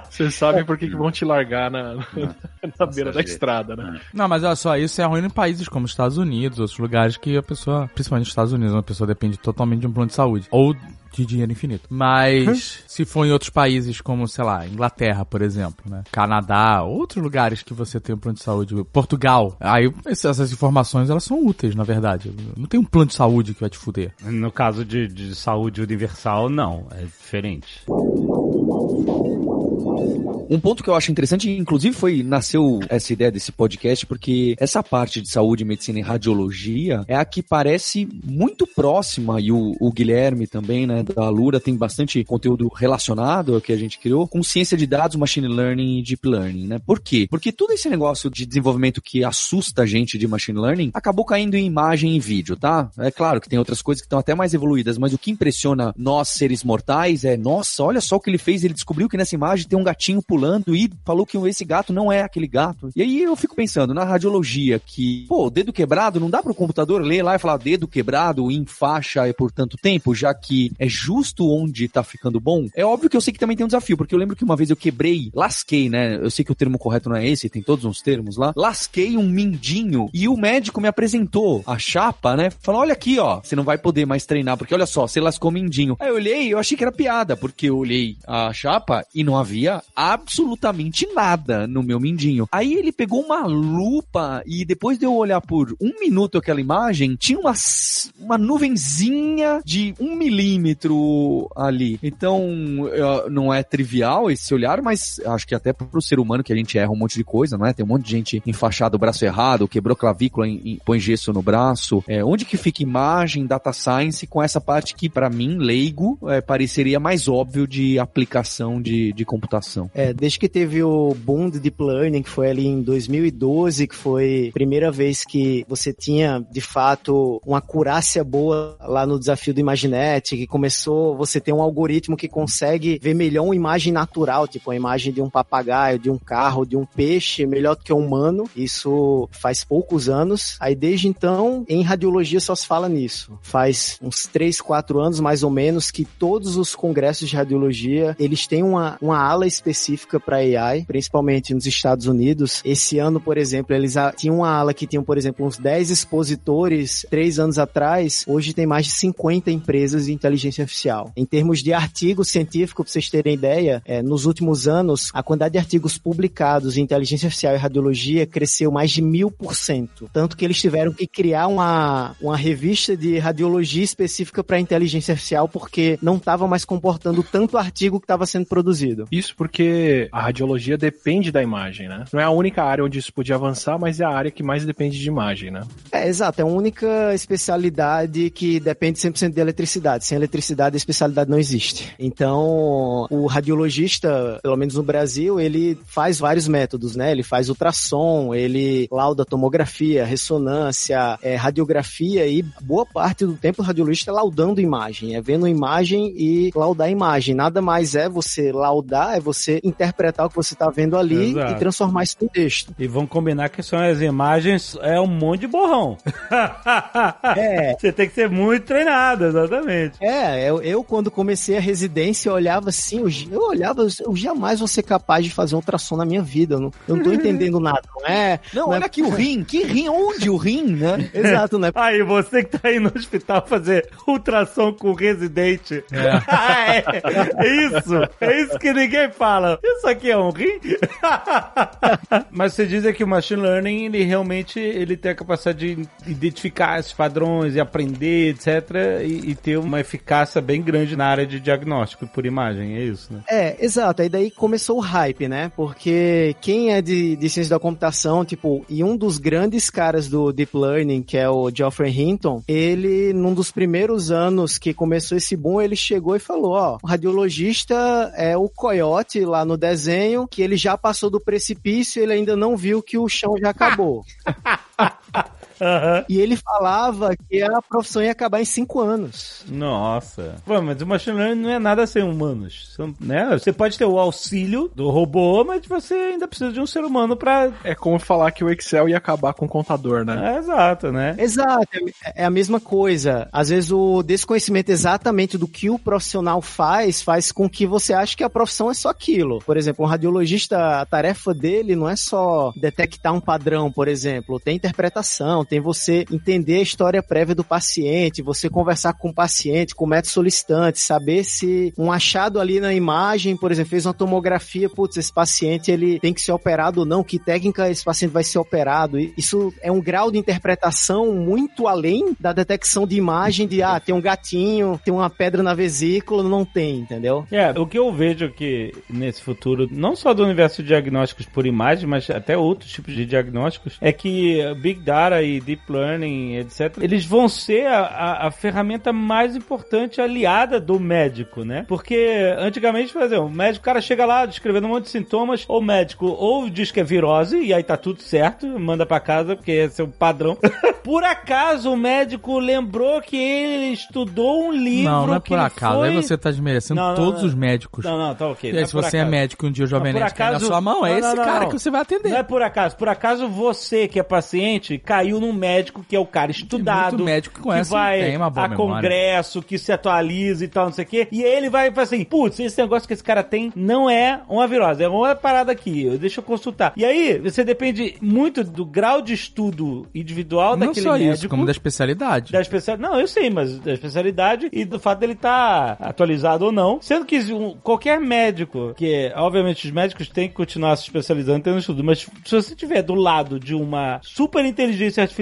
Vocês sabem por que, que vão te largar na, *laughs* na beira da estrada, né? Não, mas olha só, isso é ruim em países como Estados Unidos, outros lugares que a pessoa, principalmente nos Estados Unidos, uma pessoa depende totalmente de um plano de saúde. Ou de dinheiro infinito. Mas se for em outros países como, sei lá, Inglaterra, por exemplo, né? Canadá, outros lugares que você tem um plano de saúde, Portugal, aí essas informações elas são úteis, na verdade. Não tem um plano de saúde que vai te fuder. No caso de, de saúde universal, não. É diferente. Um ponto que eu acho interessante, inclusive foi nasceu essa ideia desse podcast, porque essa parte de saúde, medicina e radiologia é a que parece muito próxima, e o, o Guilherme também, né, da Lura, tem bastante conteúdo relacionado ao que a gente criou, com ciência de dados, machine learning e deep learning, né? Por quê? Porque todo esse negócio de desenvolvimento que assusta a gente de machine learning acabou caindo em imagem e vídeo, tá? É claro que tem outras coisas que estão até mais evoluídas, mas o que impressiona nós, seres mortais, é, nossa, olha só o que ele fez, ele descobriu que nessa imagem tem um gatinho pulando e falou que esse gato não é aquele gato. E aí eu fico pensando, na radiologia, que, pô, dedo quebrado, não dá para o computador ler lá e falar dedo quebrado em faixa é por tanto tempo, já que é justo onde tá ficando bom. É óbvio que eu sei que também tem um desafio, porque eu lembro que uma vez eu quebrei, lasquei, né? Eu sei que o termo correto não é esse, tem todos uns termos lá. Lasquei um mindinho e o médico me apresentou a chapa, né? Falou: olha aqui, ó, você não vai poder mais treinar, porque olha só, você lascou o mindinho. Aí eu olhei, eu achei que era piada, porque eu olhei a chapa e não havia absolutamente nada no meu mindinho. Aí ele pegou uma lupa e depois de eu olhar por um minuto aquela imagem, tinha uma, uma nuvenzinha de um milímetro ali. Então, não é trivial esse olhar, mas acho que até pro ser humano que a gente erra um monte de coisa, não é? Tem um monte de gente enfaixada o braço errado, quebrou clavícula, em, põe gesso no braço. É, onde que fica imagem, data science com essa parte que para mim, leigo, é, pareceria mais óbvio de aplicação de, de computação? É, desde que teve o boom de Deep Learning, que foi ali em 2012, que foi a primeira vez que você tinha, de fato, uma acurácia boa lá no desafio do Imaginet, que começou você ter um algoritmo que consegue ver melhor uma imagem natural, tipo a imagem de um papagaio, de um carro, de um peixe, melhor do que um humano. Isso faz poucos anos. Aí desde então, em radiologia só se fala nisso. Faz uns 3, 4 anos mais ou menos que todos os congressos de radiologia, eles têm uma, uma ala específica para AI, principalmente nos Estados Unidos. Esse ano, por exemplo, eles tinham uma ala que tinham, por exemplo, uns 10 expositores três anos atrás. Hoje tem mais de 50 empresas de inteligência artificial. Em termos de artigo científico, para vocês terem ideia, é, nos últimos anos, a quantidade de artigos publicados em inteligência artificial e radiologia cresceu mais de mil por cento. Tanto que eles tiveram que criar uma, uma revista de radiologia específica para inteligência artificial porque não estava mais comportando tanto artigo que estava sendo produzido. Isso porque a radiologia depende da imagem, né? Não é a única área onde isso podia avançar, mas é a área que mais depende de imagem, né? É, exato. É a única especialidade que depende 100% de eletricidade. Sem eletricidade, a especialidade não existe. Então, o radiologista, pelo menos no Brasil, ele faz vários métodos, né? Ele faz ultrassom, ele lauda tomografia, ressonância, é, radiografia e boa parte do tempo o radiologista é laudando imagem, é vendo imagem e laudar imagem. Nada mais é você laudar, é você interpretar o que você está vendo ali Exato. e transformar isso em texto. E vamos combinar que são as imagens, é um monte de borrão. *laughs* é. Você tem que ser muito treinado, exatamente. É, eu, eu quando comecei a residência, eu olhava assim, eu, eu olhava, eu jamais vou ser capaz de fazer um ultrassom na minha vida. Eu não, eu não tô *laughs* entendendo nada, não é? Não, não é olha é... aqui o rim, que rim, onde o rim, né? *laughs* Exato, né? Aí, você que tá aí no hospital fazer ultrassom com residente. É. é isso, é isso que ninguém fala. Isso aqui é um rim? *laughs* Mas você diz que o machine learning, ele realmente ele tem a capacidade de identificar esses padrões e aprender, etc. E, e, ter uma eficácia bem grande na área de diagnóstico por imagem, é isso, né? É, exato. Aí daí começou o hype, né? Porque quem é de, de ciência da computação, tipo, e um dos grandes caras do Deep Learning, que é o Geoffrey Hinton, ele, num dos primeiros anos que começou esse boom, ele chegou e falou, ó, o radiologista é o coiote lá no desenho, que ele já passou do precipício, ele ainda não viu que o chão já *laughs* acabou. *laughs* Uhum. E ele falava que a profissão ia acabar em cinco anos. Nossa. Pô, mas o machine learning não é nada sem humanos. Né? Você pode ter o auxílio do robô, mas você ainda precisa de um ser humano para É como falar que o Excel ia acabar com o contador, né? É, exato, né? Exato. É, é a mesma coisa. Às vezes o desconhecimento exatamente do que o profissional faz, faz com que você ache que a profissão é só aquilo. Por exemplo, um radiologista, a tarefa dele não é só detectar um padrão, por exemplo. Tem interpretação, tem você entender a história prévia do paciente, você conversar com o paciente, com o médico solicitante, saber se um achado ali na imagem, por exemplo, fez uma tomografia, putz, esse paciente ele tem que ser operado ou não, que técnica esse paciente vai ser operado. Isso é um grau de interpretação muito além da detecção de imagem de, ah, tem um gatinho, tem uma pedra na vesícula, não tem, entendeu? É, o que eu vejo que nesse futuro, não só do universo de diagnósticos por imagem, mas até outros tipos de diagnósticos, é que Big Data e Deep Learning, etc., eles vão ser a, a, a ferramenta mais importante aliada do médico, né? Porque antigamente, por exemplo, o médico, o cara chega lá descrevendo um monte de sintomas, o médico ou diz que é virose, e aí tá tudo certo, manda pra casa, porque esse é o padrão. *laughs* por acaso o médico lembrou que ele estudou um livro Não, não é por acaso. foi... Aí você tá desmerecendo Não, não, todos não. os médicos. Não, não, tá ok. E não aí, é se você é acaso. médico e um dia o Jovem Nerd cai na acaso- sua mão, é Não, esse não, não, cara não. que você vai atender. Não é por acaso. Por acaso você, que é paciente, caiu num médico que é o cara estudado. muito médico que conhece, vai tem uma boa a memória. congresso, que se atualiza e tal, não sei o quê. E ele vai falar assim, putz, esse negócio que esse cara tem não é uma virose, é uma parada aqui, deixa eu consultar. E aí, você depende muito do grau de estudo individual Não daquele só médico. isso, como da especialidade. Da especialidade. Não, eu sei, mas da especialidade e do fato dele estar atualizado ou não. Sendo que um- qualquer médico, que obviamente os médicos têm que continuar se especializando tendo estudo, mas se você tiver do lado de uma super inteligência artificial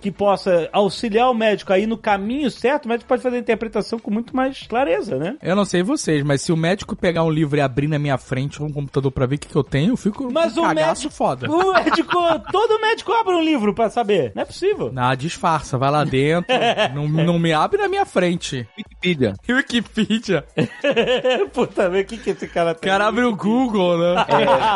que possa auxiliar o médico aí no caminho certo, o médico pode fazer a interpretação com muito mais clareza, né? Eu não sei vocês, mas se o médico pegar um livro e abrir na minha frente um computador pra ver o que, que eu tenho, eu fico Mas um o cagaço médico, foda. o médico, todo médico abre um livro pra saber. Não é possível. Ah, disfarça, vai lá dentro, *laughs* não, não me abre na minha frente. Wikipedia. *laughs* Wikipedia. *laughs* Puta, o que que esse cara O tem. cara abre o Google, né?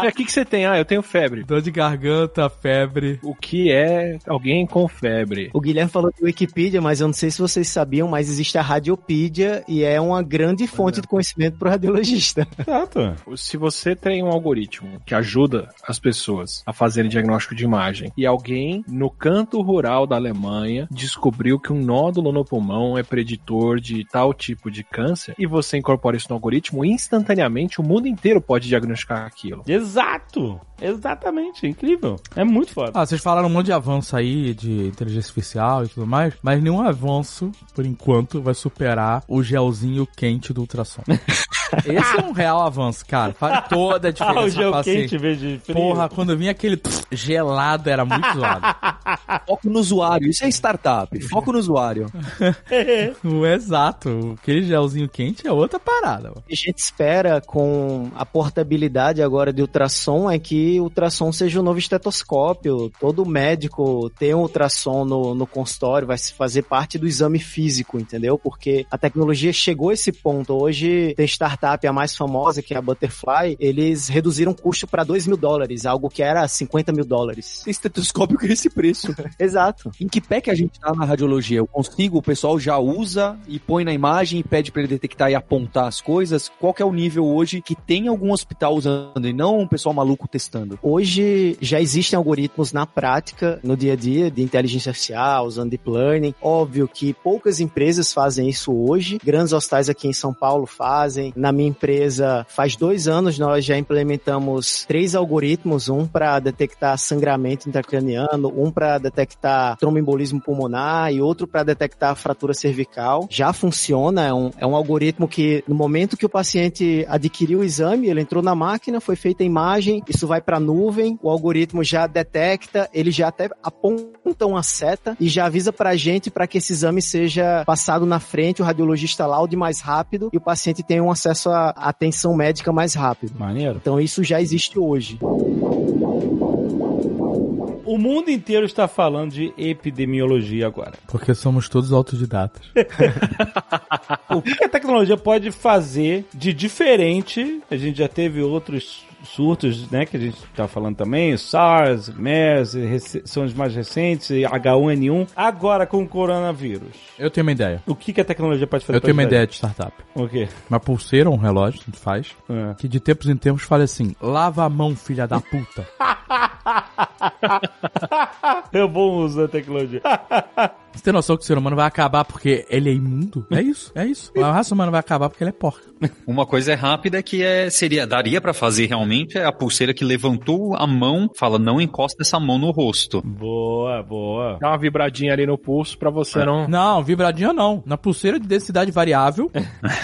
É, o que, que você tem? Ah, eu tenho febre. Dor de garganta, febre. O que é alguém com febre? O Guilherme falou de Wikipedia, mas eu não sei se vocês sabiam, mas existe a Radiopedia e é uma grande fonte de conhecimento pro radiologista. Exato. Se você tem um algoritmo que ajuda as pessoas a fazerem diagnóstico de imagem e alguém no canto rural da Alemanha descobriu que um nódulo no pulmão é preditor de tal tipo de câncer e você incorpora isso no algoritmo, instantaneamente o mundo inteiro pode diagnosticar aquilo. Exato. Exatamente. Incrível. É muito foda. Ah, vocês falaram um monte de avanço aí de inteligência artificial e tudo mais, mas nenhum avanço, por enquanto, vai superar o gelzinho quente do ultrassom. *laughs* Esse é um real avanço, cara. Faz toda a diferença. *laughs* Ah, o gel paciente. quente em vez de frio. Porra, quando vinha aquele gelado, era muito zoado. *laughs* Foco no usuário. Isso é startup. Foco no usuário. *laughs* O Exato. Aquele gelzinho quente é outra parada. mano. O que a gente espera com a portabilidade agora de ultrassom é que o ultrassom seja o novo estetoscópio. Todo médico tem um ultrassom no, no consultório, vai se fazer parte do exame físico, entendeu? Porque a tecnologia chegou a esse ponto. Hoje tem startup, a mais famosa, que é a Butterfly, eles reduziram o custo para 2 mil dólares, algo que era 50 mil dólares. Tem estetoscópio que é esse preço. *laughs* Exato. Em que pé que a gente tá na radiologia? Eu consigo, o pessoal já usa e põe na imagem e pede pra ele detectar e apontar as coisas. Qual que é o nível hoje que tem algum hospital usando e não um pessoal maluco testando? Hoje já existem algoritmos na prática, no dia a dia, de inteligência artificial, usando deep learning. Óbvio que poucas empresas fazem isso hoje. Grandes hospitais aqui em São Paulo fazem. Na minha empresa, faz dois anos nós já implementamos três algoritmos, um para detectar sangramento intracraniano, um para detectar tromboembolismo pulmonar e outro para detectar fratura cervical. Já funciona, é um, é um algoritmo que no momento que o paciente adquiriu o exame, ele entrou na máquina, foi feita a imagem, isso vai para a nuvem, o algoritmo já detecta, ele já até aponta uma seta e já avisa para a gente para que esse exame seja passado na frente, o radiologista laude mais rápido e o paciente tenha um acesso à atenção médica mais rápido. Maneiro. Então isso já existe hoje. O mundo inteiro está falando de epidemiologia agora. Porque somos todos autodidatas. *laughs* O que a tecnologia pode fazer de diferente? A gente já teve outros surtos, né, que a gente tá falando também, SARS, MERS, são os mais recentes, H1N1. Agora com o coronavírus. Eu tenho uma ideia. O que, que a tecnologia pode fazer Eu tenho uma ideia de startup. O quê? Uma pulseira um relógio, faz. É. Que de tempos em tempos fala assim: lava a mão, filha da puta. *laughs* é bom uso da tecnologia. Você tem noção que o ser humano vai acabar porque ele é imundo? É isso, é isso. A raça humana vai acabar porque ele é porca. Uma coisa é rápida que é, seria, daria pra fazer realmente é a pulseira que levantou a mão, fala, não encosta essa mão no rosto. Boa, boa. Dá uma vibradinha ali no pulso pra você não. Não, vibradinha não. Na pulseira de densidade variável,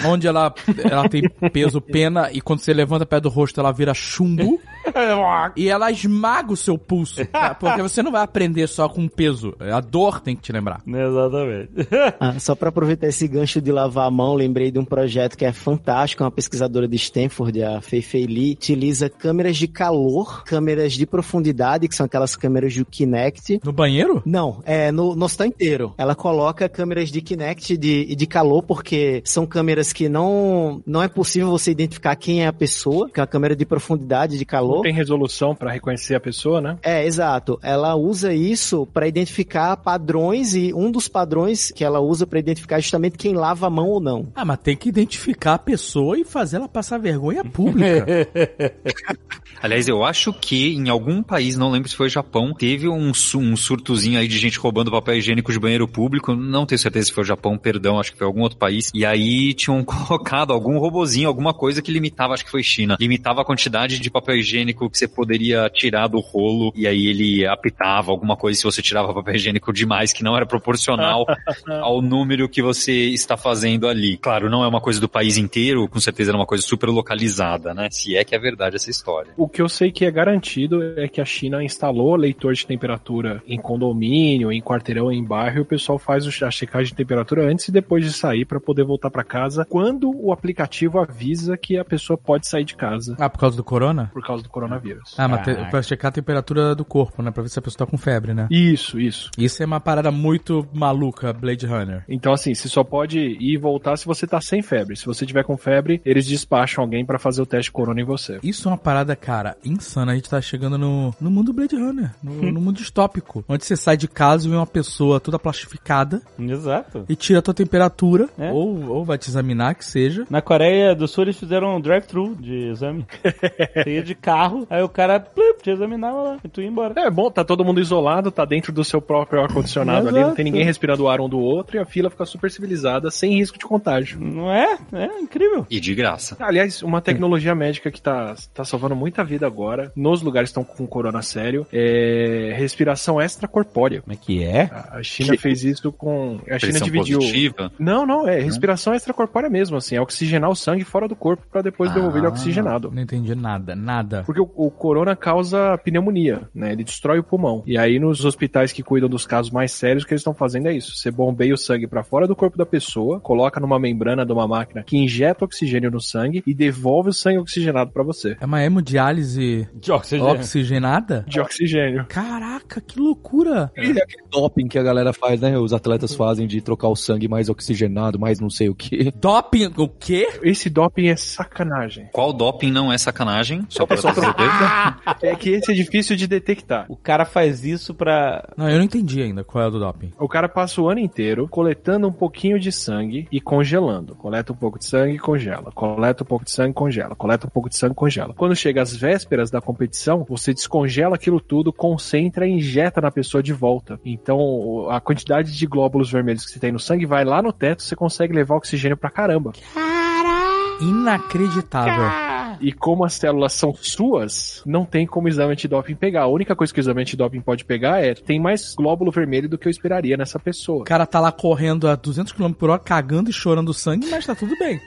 onde ela, ela tem peso pena e quando você levanta perto do rosto ela vira chumbo. *laughs* e ela esmaga o seu pulso. *laughs* tá? Porque você não vai aprender só com peso. A dor tem que te lembrar. Exatamente. *laughs* Ah, só pra aproveitar esse gancho de lavar a mão, lembrei de um projeto que é fantástico. Uma pesquisadora de Stanford, a Fei Fei Li, utiliza câmeras de calor, câmeras de profundidade, que são aquelas câmeras do Kinect. No banheiro? Não, é no, no hospital inteiro. Ela coloca câmeras de Kinect de, de calor, porque são câmeras que não, não é possível você identificar quem é a pessoa, que é uma câmera de profundidade de calor. Não tem resolução pra reconhecer a pessoa, né? É, exato. Ela usa isso para identificar padrões e um dos padrões que ela usa para identificar é justamente quem lava a mão ou não. Ah, mas tem que identificar a pessoa e fazer ela passar vergonha pública. *laughs* Aliás, eu acho que em algum país, não lembro se foi o Japão, teve um, um surtozinho aí de gente roubando papel higiênico de banheiro público. Não tenho certeza se foi o Japão, perdão, acho que foi algum outro país. E aí tinham *laughs* colocado algum robozinho, alguma coisa que limitava, acho que foi China, limitava a quantidade de papel higiênico que você poderia tirar do rolo. E aí ele apitava alguma coisa se você tirava papel higiênico demais, que não era proporcional *laughs* ao número que você está fazendo ali. Claro, não é uma coisa do país inteiro, com certeza era uma coisa super localizada, né? Se é que é verdade essa história. O que eu sei que é garantido é que a China instalou leitor de temperatura em condomínio, em quarteirão, em bairro, e o pessoal faz o- a checagem de temperatura antes e depois de sair para poder voltar para casa, quando o aplicativo avisa que a pessoa pode sair de casa ah, por causa do corona? por causa do coronavírus. Ah, mas te, pra checar a temperatura do corpo, né? Pra ver se a pessoa tá com febre, né? Isso, isso. Isso é uma parada muito maluca, Blade Runner. Então, assim, você só pode ir e voltar se você tá sem febre. Se você tiver com febre, eles despacham alguém para fazer o teste de corona em você. Isso é uma parada, cara, insana. A gente tá chegando no, no mundo Blade Runner, no, *laughs* no mundo distópico. Onde você sai de casa e vê uma pessoa toda plastificada Exato. e tira a tua temperatura, É. ou, ou vai te examinar, que seja. Na Coreia do Sul eles fizeram um drive-thru de exame. *laughs* Você ia de carro, aí o cara plup, te examinava lá e tu ia embora. É bom, tá todo mundo isolado, tá dentro do seu próprio ar-condicionado ali, não tem ninguém respirando o ar um do outro e a fila fica super civilizada, sem risco de contágio. Não é? É incrível. E de graça. Aliás, uma tecnologia médica que tá, tá salvando muita vida agora, nos lugares que estão com corona sério, é respiração extracorpórea. Como é que é? A China fez isso com. A China dividiu. positiva. Não, não, é respiração extracorpórea mesmo, assim, é oxigenar o sangue fora do corpo pra depois devolver ele Ah, oxigenado. Não entendi nada, nada. Porque o, o corona causa pneumonia, né? Ele destrói o pulmão. E aí nos hospitais que cuidam dos casos mais sérios, o que eles estão fazendo é isso. Você bombeia o sangue pra fora do corpo da pessoa, coloca numa membrana de uma máquina que injeta oxigênio no sangue e devolve o sangue oxigenado pra você. É uma hemodiálise De oxigênio. oxigenada? De oxigênio. Caraca, que loucura! E aquele doping que a galera faz, né? Os atletas fazem de trocar o sangue mais oxigenado, mais não sei o que. Doping, o quê? Esse doping é sacanagem. Qual doping não é sacanagem? Só pra certeza. É que esse é difícil de detectar. O cara faz isso pra. Não, eu não entendi ainda qual é o do doping. O cara passa o ano inteiro coletando um pouquinho de sangue e congelando. Coleta um pouco de sangue e congela. Coleta um pouco de sangue e congela. Coleta um pouco de sangue e congela. Quando chega às vésperas da competição, você descongela aquilo tudo, concentra e injeta na pessoa de volta. Então, a quantidade de glóbulos vermelhos que você tem no sangue vai lá no teto, você consegue levar oxigênio pra caramba. Inacreditável. E como as células são suas, não tem como o exame antidoping pegar. A única coisa que o exame antidoping pode pegar é tem mais glóbulo vermelho do que eu esperaria nessa pessoa. O cara tá lá correndo a 200 km por hora, cagando e chorando sangue, mas tá tudo bem.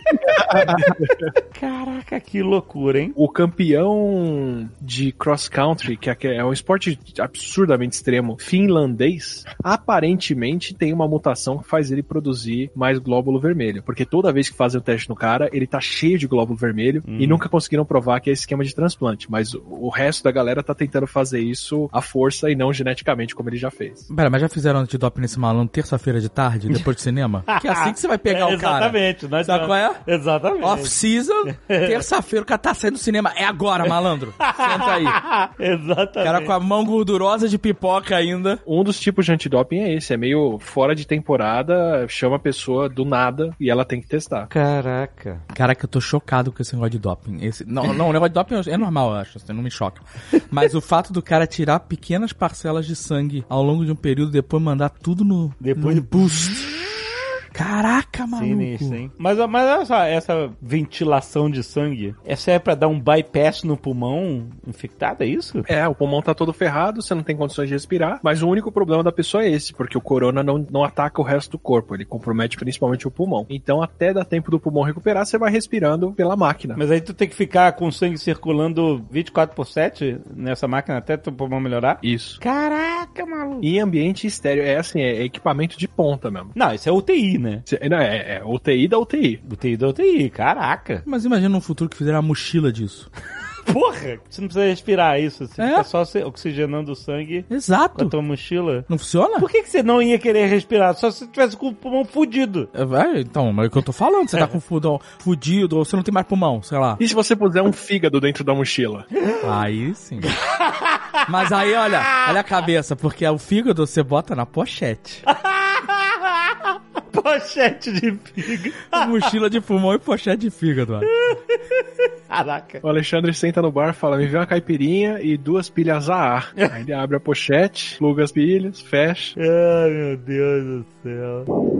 *laughs* Caraca, que loucura, hein? O campeão de cross country, que é- é um esporte absurdamente extremo, finlandês, aparentemente tem uma mutação que faz ele produzir mais glóbulo vermelho. Porque toda vez que fazem o teste no cara, ele tá cheio de glóbulo vermelho e nunca conseguiram provar que é esquema de transplante. Mas o- o resto da galera tá tentando fazer isso à força e não geneticamente, como ele já fez. Pera, mas já fizeram antidoping nesse malandro terça-feira de tarde, depois do cinema? *laughs* Que é assim que você vai pegar É, o cara. Exatamente. Nós Sabe qual é? Exatamente. Off-season, *laughs* terça-feira, o cara tá saindo do cinema. É agora, malandro. Senta aí. *laughs* O Exatamente. cara com a mão gordurosa de pipoca ainda. Um dos tipos de antidoping é esse, é meio fora de temporada, chama a pessoa do nada e ela tem que testar. Caraca. Caraca, eu tô chocado com esse negócio de doping. Esse, não, não, o negócio de doping é normal, eu acho, assim, não me choca. Mas o fato do cara tirar pequenas parcelas de sangue ao longo de um período e depois mandar tudo no, Depois no de- boost. Caraca, maluco. Sinistro, hein? Mas, mas olha só, essa ventilação de sangue, essa é pra dar um bypass no pulmão infectado, é isso? É, o pulmão tá todo ferrado, você não tem condições de respirar, mas o único problema da pessoa é esse, porque o corona não, não ataca o resto do corpo, ele compromete principalmente o pulmão. Então, até dar tempo do pulmão recuperar, você vai respirando pela máquina. Mas aí tu tem que ficar com o sangue circulando 24 por 7 nessa máquina até teu pulmão melhorar? Isso. Caraca, maluco. E ambiente estéreo, é assim, é equipamento de ponta mesmo. Não, isso é UTI, né? Cê- não, É, é UTI da UTI. UTI da UTI, caraca. Mas imagina um futuro que fizeram uma mochila disso. *laughs* Porra, você não precisa respirar isso, você É? fica só oxigenando o sangue com a Exato. tua mochila. Não funciona? Por que, que você não ia querer respirar? Só se você tivesse com o pulmão fudido. É, vai, então, mas é o que eu tô falando. Você tá com fudão fudido, ou você não tem mais pulmão, sei lá. E se você puser um fígado dentro da mochila? *laughs* Aí sim. Mas aí, olha, olha a cabeça, porque o fígado você bota na pochete. *laughs* Pochete de fígado. *laughs* Mochila de pulmão e pochete de fígado. Caraca. O Alexandre senta no bar, fala: me vê uma caipirinha e duas pilhas a ar. *laughs* Aí ele abre a pochete, pluga as pilhas, fecha. Ai, meu Deus do céu.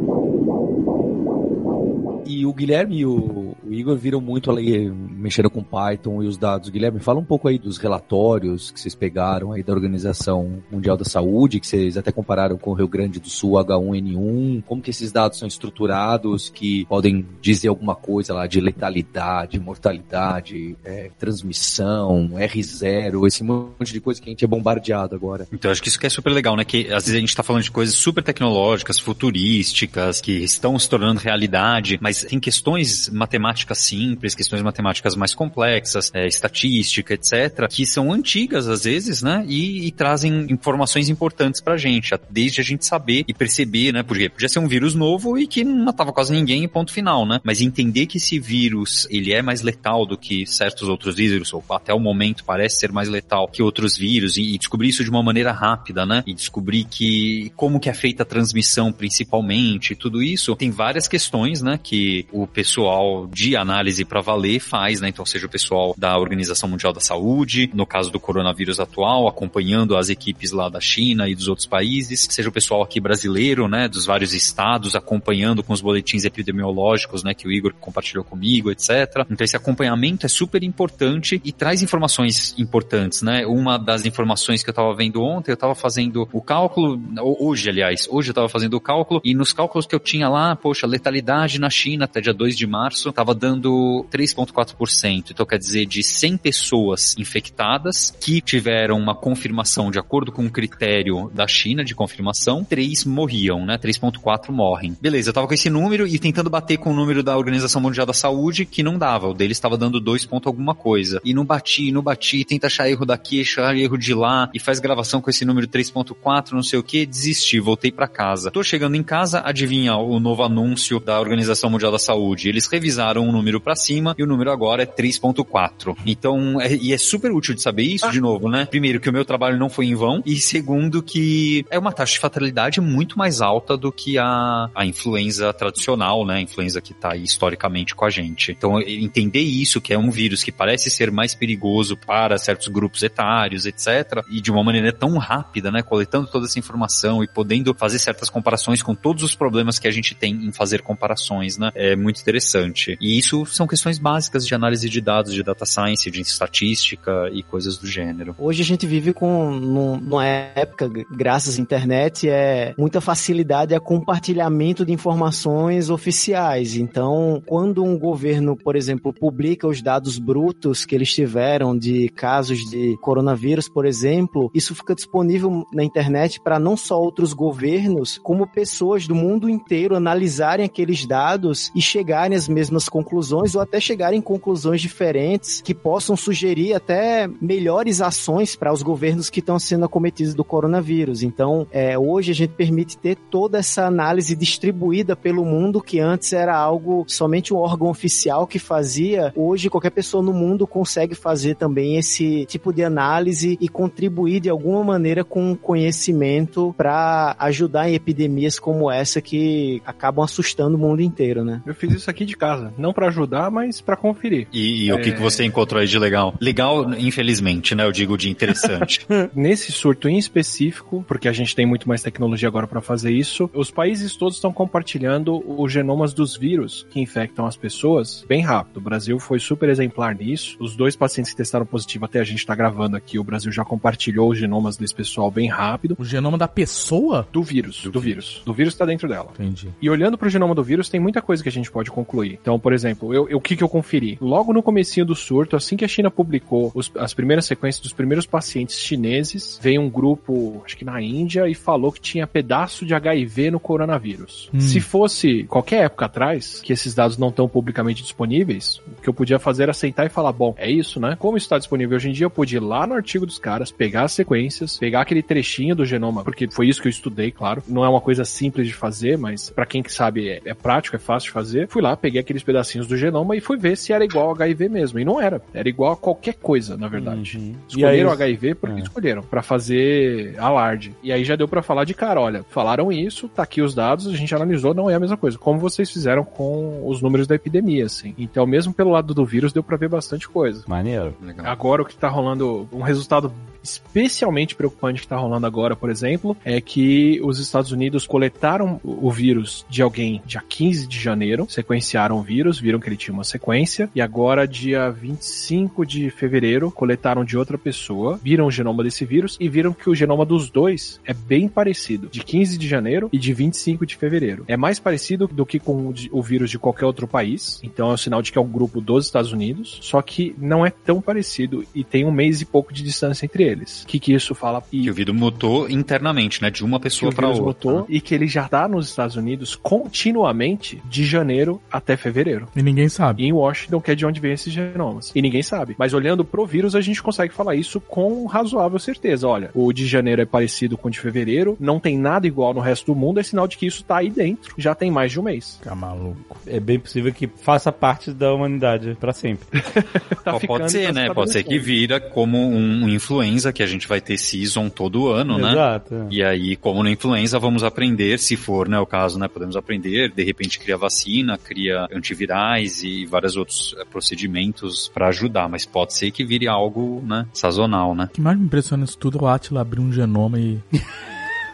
E o Guilherme e o, o Igor viram muito ali, mexeram com Python e os dados. Guilherme, fala um pouco aí dos relatórios que vocês pegaram aí da Organização Mundial da Saúde, que vocês até compararam com o Rio Grande do Sul H1N1. Como que esses dados são estruturados, que podem dizer alguma coisa lá de letalidade, mortalidade, é, transmissão, R0, esse monte de coisa que a gente é bombardeado agora. Então, acho que isso que é super legal, né? Que às vezes a gente tá falando de coisas super tecnológicas, futurísticas, que estão se tornando realidade, mas tem questões matemáticas simples, questões matemáticas mais complexas, é, estatística, etc., que são antigas às vezes, né? E, e trazem informações importantes pra gente, desde a gente saber e perceber, né? Porque podia ser um vírus novo e que não matava quase ninguém, ponto final, né? Mas entender que esse vírus, ele é mais letal do que certos outros vírus, ou até o momento parece ser mais letal que outros vírus, e, e descobrir isso de uma maneira rápida, né? E descobrir que como que é feita a transmissão principalmente, tudo isso, tem várias questões, né? Que o pessoal de análise para valer faz, né? Então, seja o pessoal da Organização Mundial da Saúde, no caso do coronavírus atual, acompanhando as equipes lá da China e dos outros países, seja o pessoal aqui brasileiro, né? Dos vários estados, acompanhando com os boletins epidemiológicos, né? Que o Igor compartilhou comigo, etc. Então, esse acompanhamento é super importante e traz informações importantes, né? Uma das informações que eu tava vendo ontem, eu tava fazendo o cálculo, ho- hoje, aliás, hoje eu tava fazendo o cálculo e nos cálculos que eu tinha lá, poxa, letalidade na China até dia 2 de março, tava dando 3,4%. Então, quer dizer, de 100 pessoas infectadas que tiveram uma confirmação de acordo com o critério da China de confirmação, 3 morriam, né? 3,4 morrem. Beleza, eu tava com esse número e tentando bater com o número da Organização Mundial da Saúde, que não dava. O deles estava dando 2 ponto alguma coisa. E não bati, não bati, tenta achar erro daqui, achar erro de lá, e faz gravação com esse número 3.4, não sei o que, desisti, voltei pra casa. Tô chegando em casa, adivinha o novo anúncio da Organização Mundial da Saúde. Eles revisaram o número pra cima e o número agora é 3.4. Então, é, e é super útil de saber isso de novo, né? Primeiro, que o meu trabalho não foi em vão, e segundo, que é uma taxa de fatalidade muito mais alta do que a, a influenza tradicional, né? A influenza que tá aí historicamente com a gente. Então, entender isso, que é um vírus que parece ser mais perigoso para certos grupos etários, etc., e de uma maneira tão rápida, né? Coletando toda essa informação e podendo fazer certas comparações com todos os problemas que a gente tem em fazer comparações, né? É muito interessante. E isso são questões básicas de análise de dados, de data science, de estatística e coisas do gênero. Hoje a gente vive com num- numa época, graças à internet, é muita facilidade a compartilhamento de informações oficiais. Então, quando um governo, por exemplo, publica os dados brutos que eles tiveram de casos de coronavírus, por exemplo, isso fica disponível na internet para não só outros governos, como pessoas do mundo inteiro analisarem aqueles dados e chegarem às mesmas conclusões ou até chegarem em conclusões diferentes que possam sugerir até melhores ações para os governos que estão sendo acometidos do coronavírus. Então, é, hoje a gente permite ter toda essa análise distribuída pelo mundo que antes era algo somente um órgão oficial que fazia. Hoje qualquer pessoa no mundo consegue fazer também esse tipo de análise e contribuir de alguma maneira com conhecimento para ajudar em epidemias como essa que acabam assustando o mundo inteiro, né? Né? Eu fiz isso aqui de casa, não pra ajudar, mas pra conferir. E, e o que, É. que você encontrou aí de legal? Legal, infelizmente, né? Eu digo de interessante. *laughs* Nesse surto em específico, porque a gente tem muito mais tecnologia agora pra fazer isso, os países todos estão compartilhando os genomas dos vírus que infectam as pessoas bem rápido. O Brasil foi super exemplar nisso. Os dois pacientes que testaram positivo até a gente tá gravando aqui, o Brasil já compartilhou os genomas desse pessoal bem rápido. O genoma da pessoa? Do vírus, do, vírus. Do vírus tá dentro dela. Entendi. E olhando para o genoma do vírus, tem muita coisa que a gente pode concluir. Então, por exemplo, eu, eu- o que, que eu conferi? Logo no comecinho do surto, assim que a China publicou os- as primeiras sequências dos primeiros pacientes chineses, veio um grupo, acho que na Índia, e falou que tinha pedaço de HIV no coronavírus. Hum. Se fosse qualquer época atrás, que esses dados não estão publicamente disponíveis, o que eu podia fazer era sentar e falar, bom, é isso, né? Como isso está disponível hoje em dia, eu podia ir lá no artigo dos caras, pegar as sequências, pegar aquele trechinho do genoma, porque foi isso que eu estudei, claro. Não é uma coisa simples de fazer, mas pra quem que sabe é, é prático, é fácil de fazer. Fui lá, peguei aqueles pedacinhos do genoma e fui ver se era igual ao HIV mesmo. E não era. Era igual a qualquer coisa, na verdade. Uhum. E Escolheram aí- HIV porque É. escolheram, pra fazer alarde. E aí já deu pra falar de cara, olha, falaram isso, tá aqui os dados, a gente analisou, não é a mesma coisa. Como vocês fizeram com os números da epidemia, assim. Então, mesmo pelo lado do vírus, deu pra ver bastante coisa. Maneiro. Legal. Agora o que tá rolando, um resultado especialmente preocupante que tá rolando agora, por exemplo, é que os Estados Unidos coletaram o vírus de alguém dia 15 de janeiro, sequenciaram o vírus, viram que ele tinha uma sequência, e agora dia 25 de fevereiro coletaram de outra pessoa, viram o genoma desse vírus e viram que o genoma dos dois é bem parecido, de 15 de janeiro e de 25 de fevereiro. É mais parecido do que com o vírus de qualquer outro país, então é um sinal de que é um grupo dos Estados Unidos, só que não é tão parecido e tem um mês e pouco de distância entre eles. O que, que isso fala? E Que o vírus mutou internamente, né? De uma pessoa para outra. botou e que ele já tá nos Estados Unidos continuamente de janeiro até fevereiro. E ninguém sabe. E em Washington, que é de onde vem esses genomas. E ninguém sabe. Mas olhando pro vírus, a gente consegue falar isso com razoável certeza. Olha, o de janeiro é parecido com o de fevereiro, não tem nada igual no resto do mundo, é sinal de que isso tá aí dentro, já tem mais de um mês. Fica maluco. É bem possível que faça parte da humanidade pra sempre. *laughs* Tá pode ser, tá né? Pode ser que vira como um influenza, que a gente vai ter season todo ano, né? Exato. é. E aí, como na influenza, vamos aprender, se for né, o caso, né? Podemos aprender, de repente cria vacina, cria antivirais e vários outros eh, procedimentos pra ajudar, mas pode ser que vire algo, né, sazonal, né? O que mais me impressiona nisso tudo é o Atila abrir um genoma e. *laughs*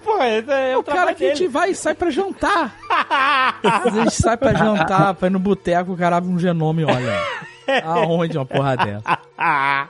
Pô, é o, o cara que a gente vai e sai pra jantar. Às *laughs* vezes a gente sai pra jantar, vai no boteco, o cara abre um genoma e olha. *laughs* Aonde uma porra dessa? *laughs*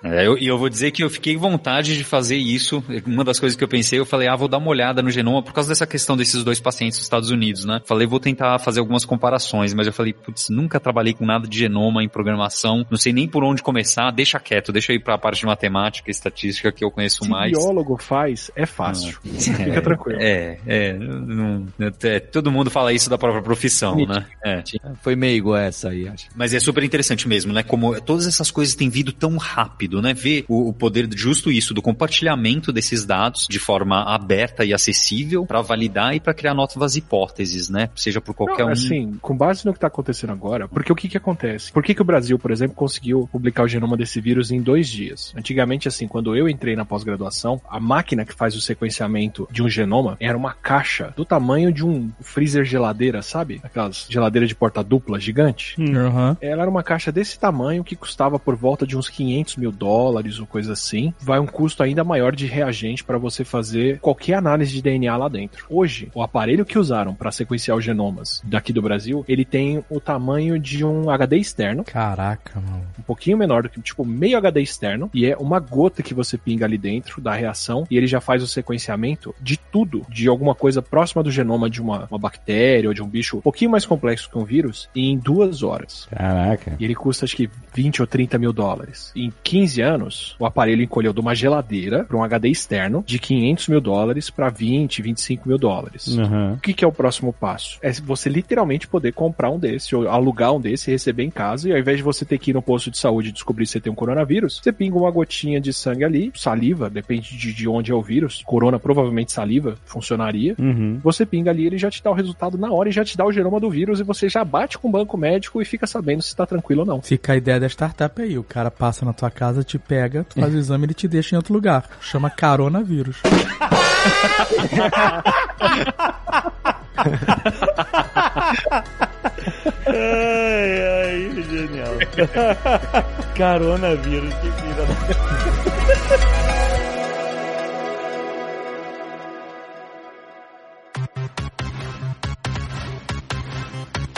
É, eu- E eu, vou dizer que eu fiquei com vontade de fazer isso. Uma das coisas que eu pensei, eu falei, ah, vou dar uma olhada no genoma por causa dessa questão desses dois pacientes dos Estados Unidos, né? Falei, vou tentar fazer algumas comparações, mas eu falei, putz, nunca trabalhei com nada de genoma em programação, não sei nem por onde começar, deixa quieto, deixa eu ir pra parte de matemática e estatística que eu conheço Se mais. biólogo faz, é fácil. Fica tranquilo. É, é, não- é, todo mundo fala isso da própria profissão, né? É. Foi meigo essa aí, acho. Mas é super interessante mesmo, né? Como todas essas coisas têm vindo tão rápido, né? Ver o, o poder de justo isso, do compartilhamento desses dados de forma aberta e acessível para validar e para criar novas hipóteses, né? Seja por qualquer Não, um. Assim, com base no que tá acontecendo agora, porque o que que acontece? Por que que o Brasil, por exemplo, conseguiu publicar o genoma desse vírus em dois dias? Antigamente, assim, quando eu entrei na pós-graduação, a máquina que faz o sequenciamento de um genoma era uma caixa do tamanho de um freezer geladeira, sabe? Aquelas geladeiras de porta dupla gigante. Aham. Ela era uma caixa desse tamanho que custava por volta de uns 500 mil dólares ou coisa assim. Vai um custo ainda maior de reagente para você fazer qualquer análise de DNA lá dentro. Hoje, o aparelho que usaram para sequenciar os genomas daqui do Brasil, ele tem o tamanho de um HD externo, Caraca, mano. um pouquinho menor do que, tipo, meio HD externo, e é uma gota que você pinga ali dentro da reação, e ele já faz o sequenciamento de tudo, de alguma coisa próxima do genoma de uma, uma bactéria ou de um bicho um pouquinho mais complexo que um vírus, em duas horas. Caraca. E ele custa acho que 20 ou 30 mil dólares. Em 15 anos, o aparelho encolheu de uma geladeira para um HD externo de 500 mil dólares para 20, 25 mil dólares. Uhum. O que, que é o próximo passo? É você literalmente poder comprar um desse, ou alugar um desse e receber em casa, e ao invés de você ter que ir no posto de saúde e descobrir se você tem um coronavírus, você pinga uma gotinha de sangue ali, saliva, depende de, de onde é o vírus. Corona, provavelmente saliva, funcionaria. Uhum. Você pinga ali, ele já te dá o resultado na hora e já te dá o genoma do vírus, e você já bate com o banco médico e fica sabendo se tá tranquilo ou não. Fica a ideia da startup aí. O cara passa na tua casa, te pega, tu faz o exame e ele te deixa em outro lugar. Chama coronavírus. Ai, ai, genial. Coronavírus, que filha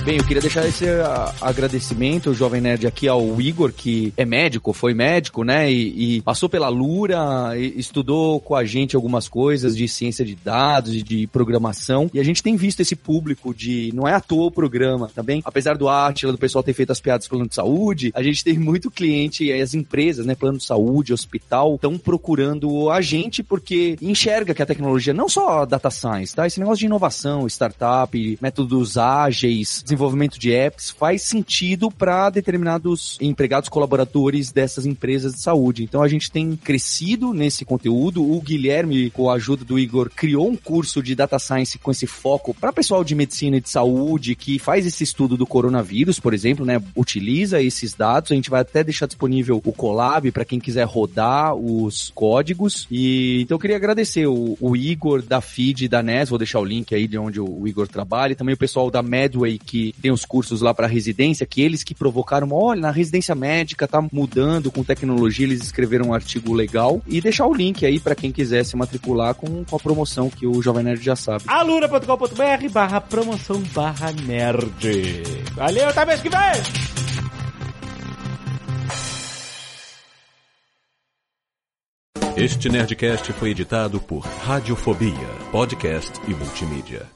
Bem, eu queria deixar esse a, agradecimento, Jovem Nerd, aqui ao Igor, que é médico, foi médico, né? E, e passou pela Lura, estudou com a gente algumas coisas de ciência de dados e de programação. E a gente tem visto esse público de. Não é à toa o programa, tá bem? Apesar do Atila, do pessoal ter feito as piadas plano de saúde, a gente tem muito cliente, as empresas, né? Plano de saúde, hospital, estão procurando a gente porque enxerga que a tecnologia, não só data science, tá? Esse negócio de inovação, startup, métodos ágeis, de apps faz sentido para determinados empregados colaboradores dessas empresas de saúde. Então a gente tem crescido nesse conteúdo. O Guilherme, com a ajuda do Igor, criou um curso de data science com esse foco para pessoal de medicina e de saúde que faz esse estudo do coronavírus, por exemplo, né? Utiliza esses dados. A gente vai até deixar disponível o Colab para quem quiser rodar os códigos. E então eu queria agradecer o, o Igor da Feed da NES, vou deixar o link aí de onde o, o Igor trabalha, e também o pessoal da Medway que tem os cursos lá para residência, que eles que provocaram, olha, na residência médica tá mudando com tecnologia, eles escreveram um artigo legal e deixar o link aí para quem quiser se matricular com, com a promoção que o Jovem Nerd já sabe. alura.com.br barra promoção barra nerd. Valeu, até mês que vem! Este Nerdcast foi editado por Radiofobia, podcast e multimídia.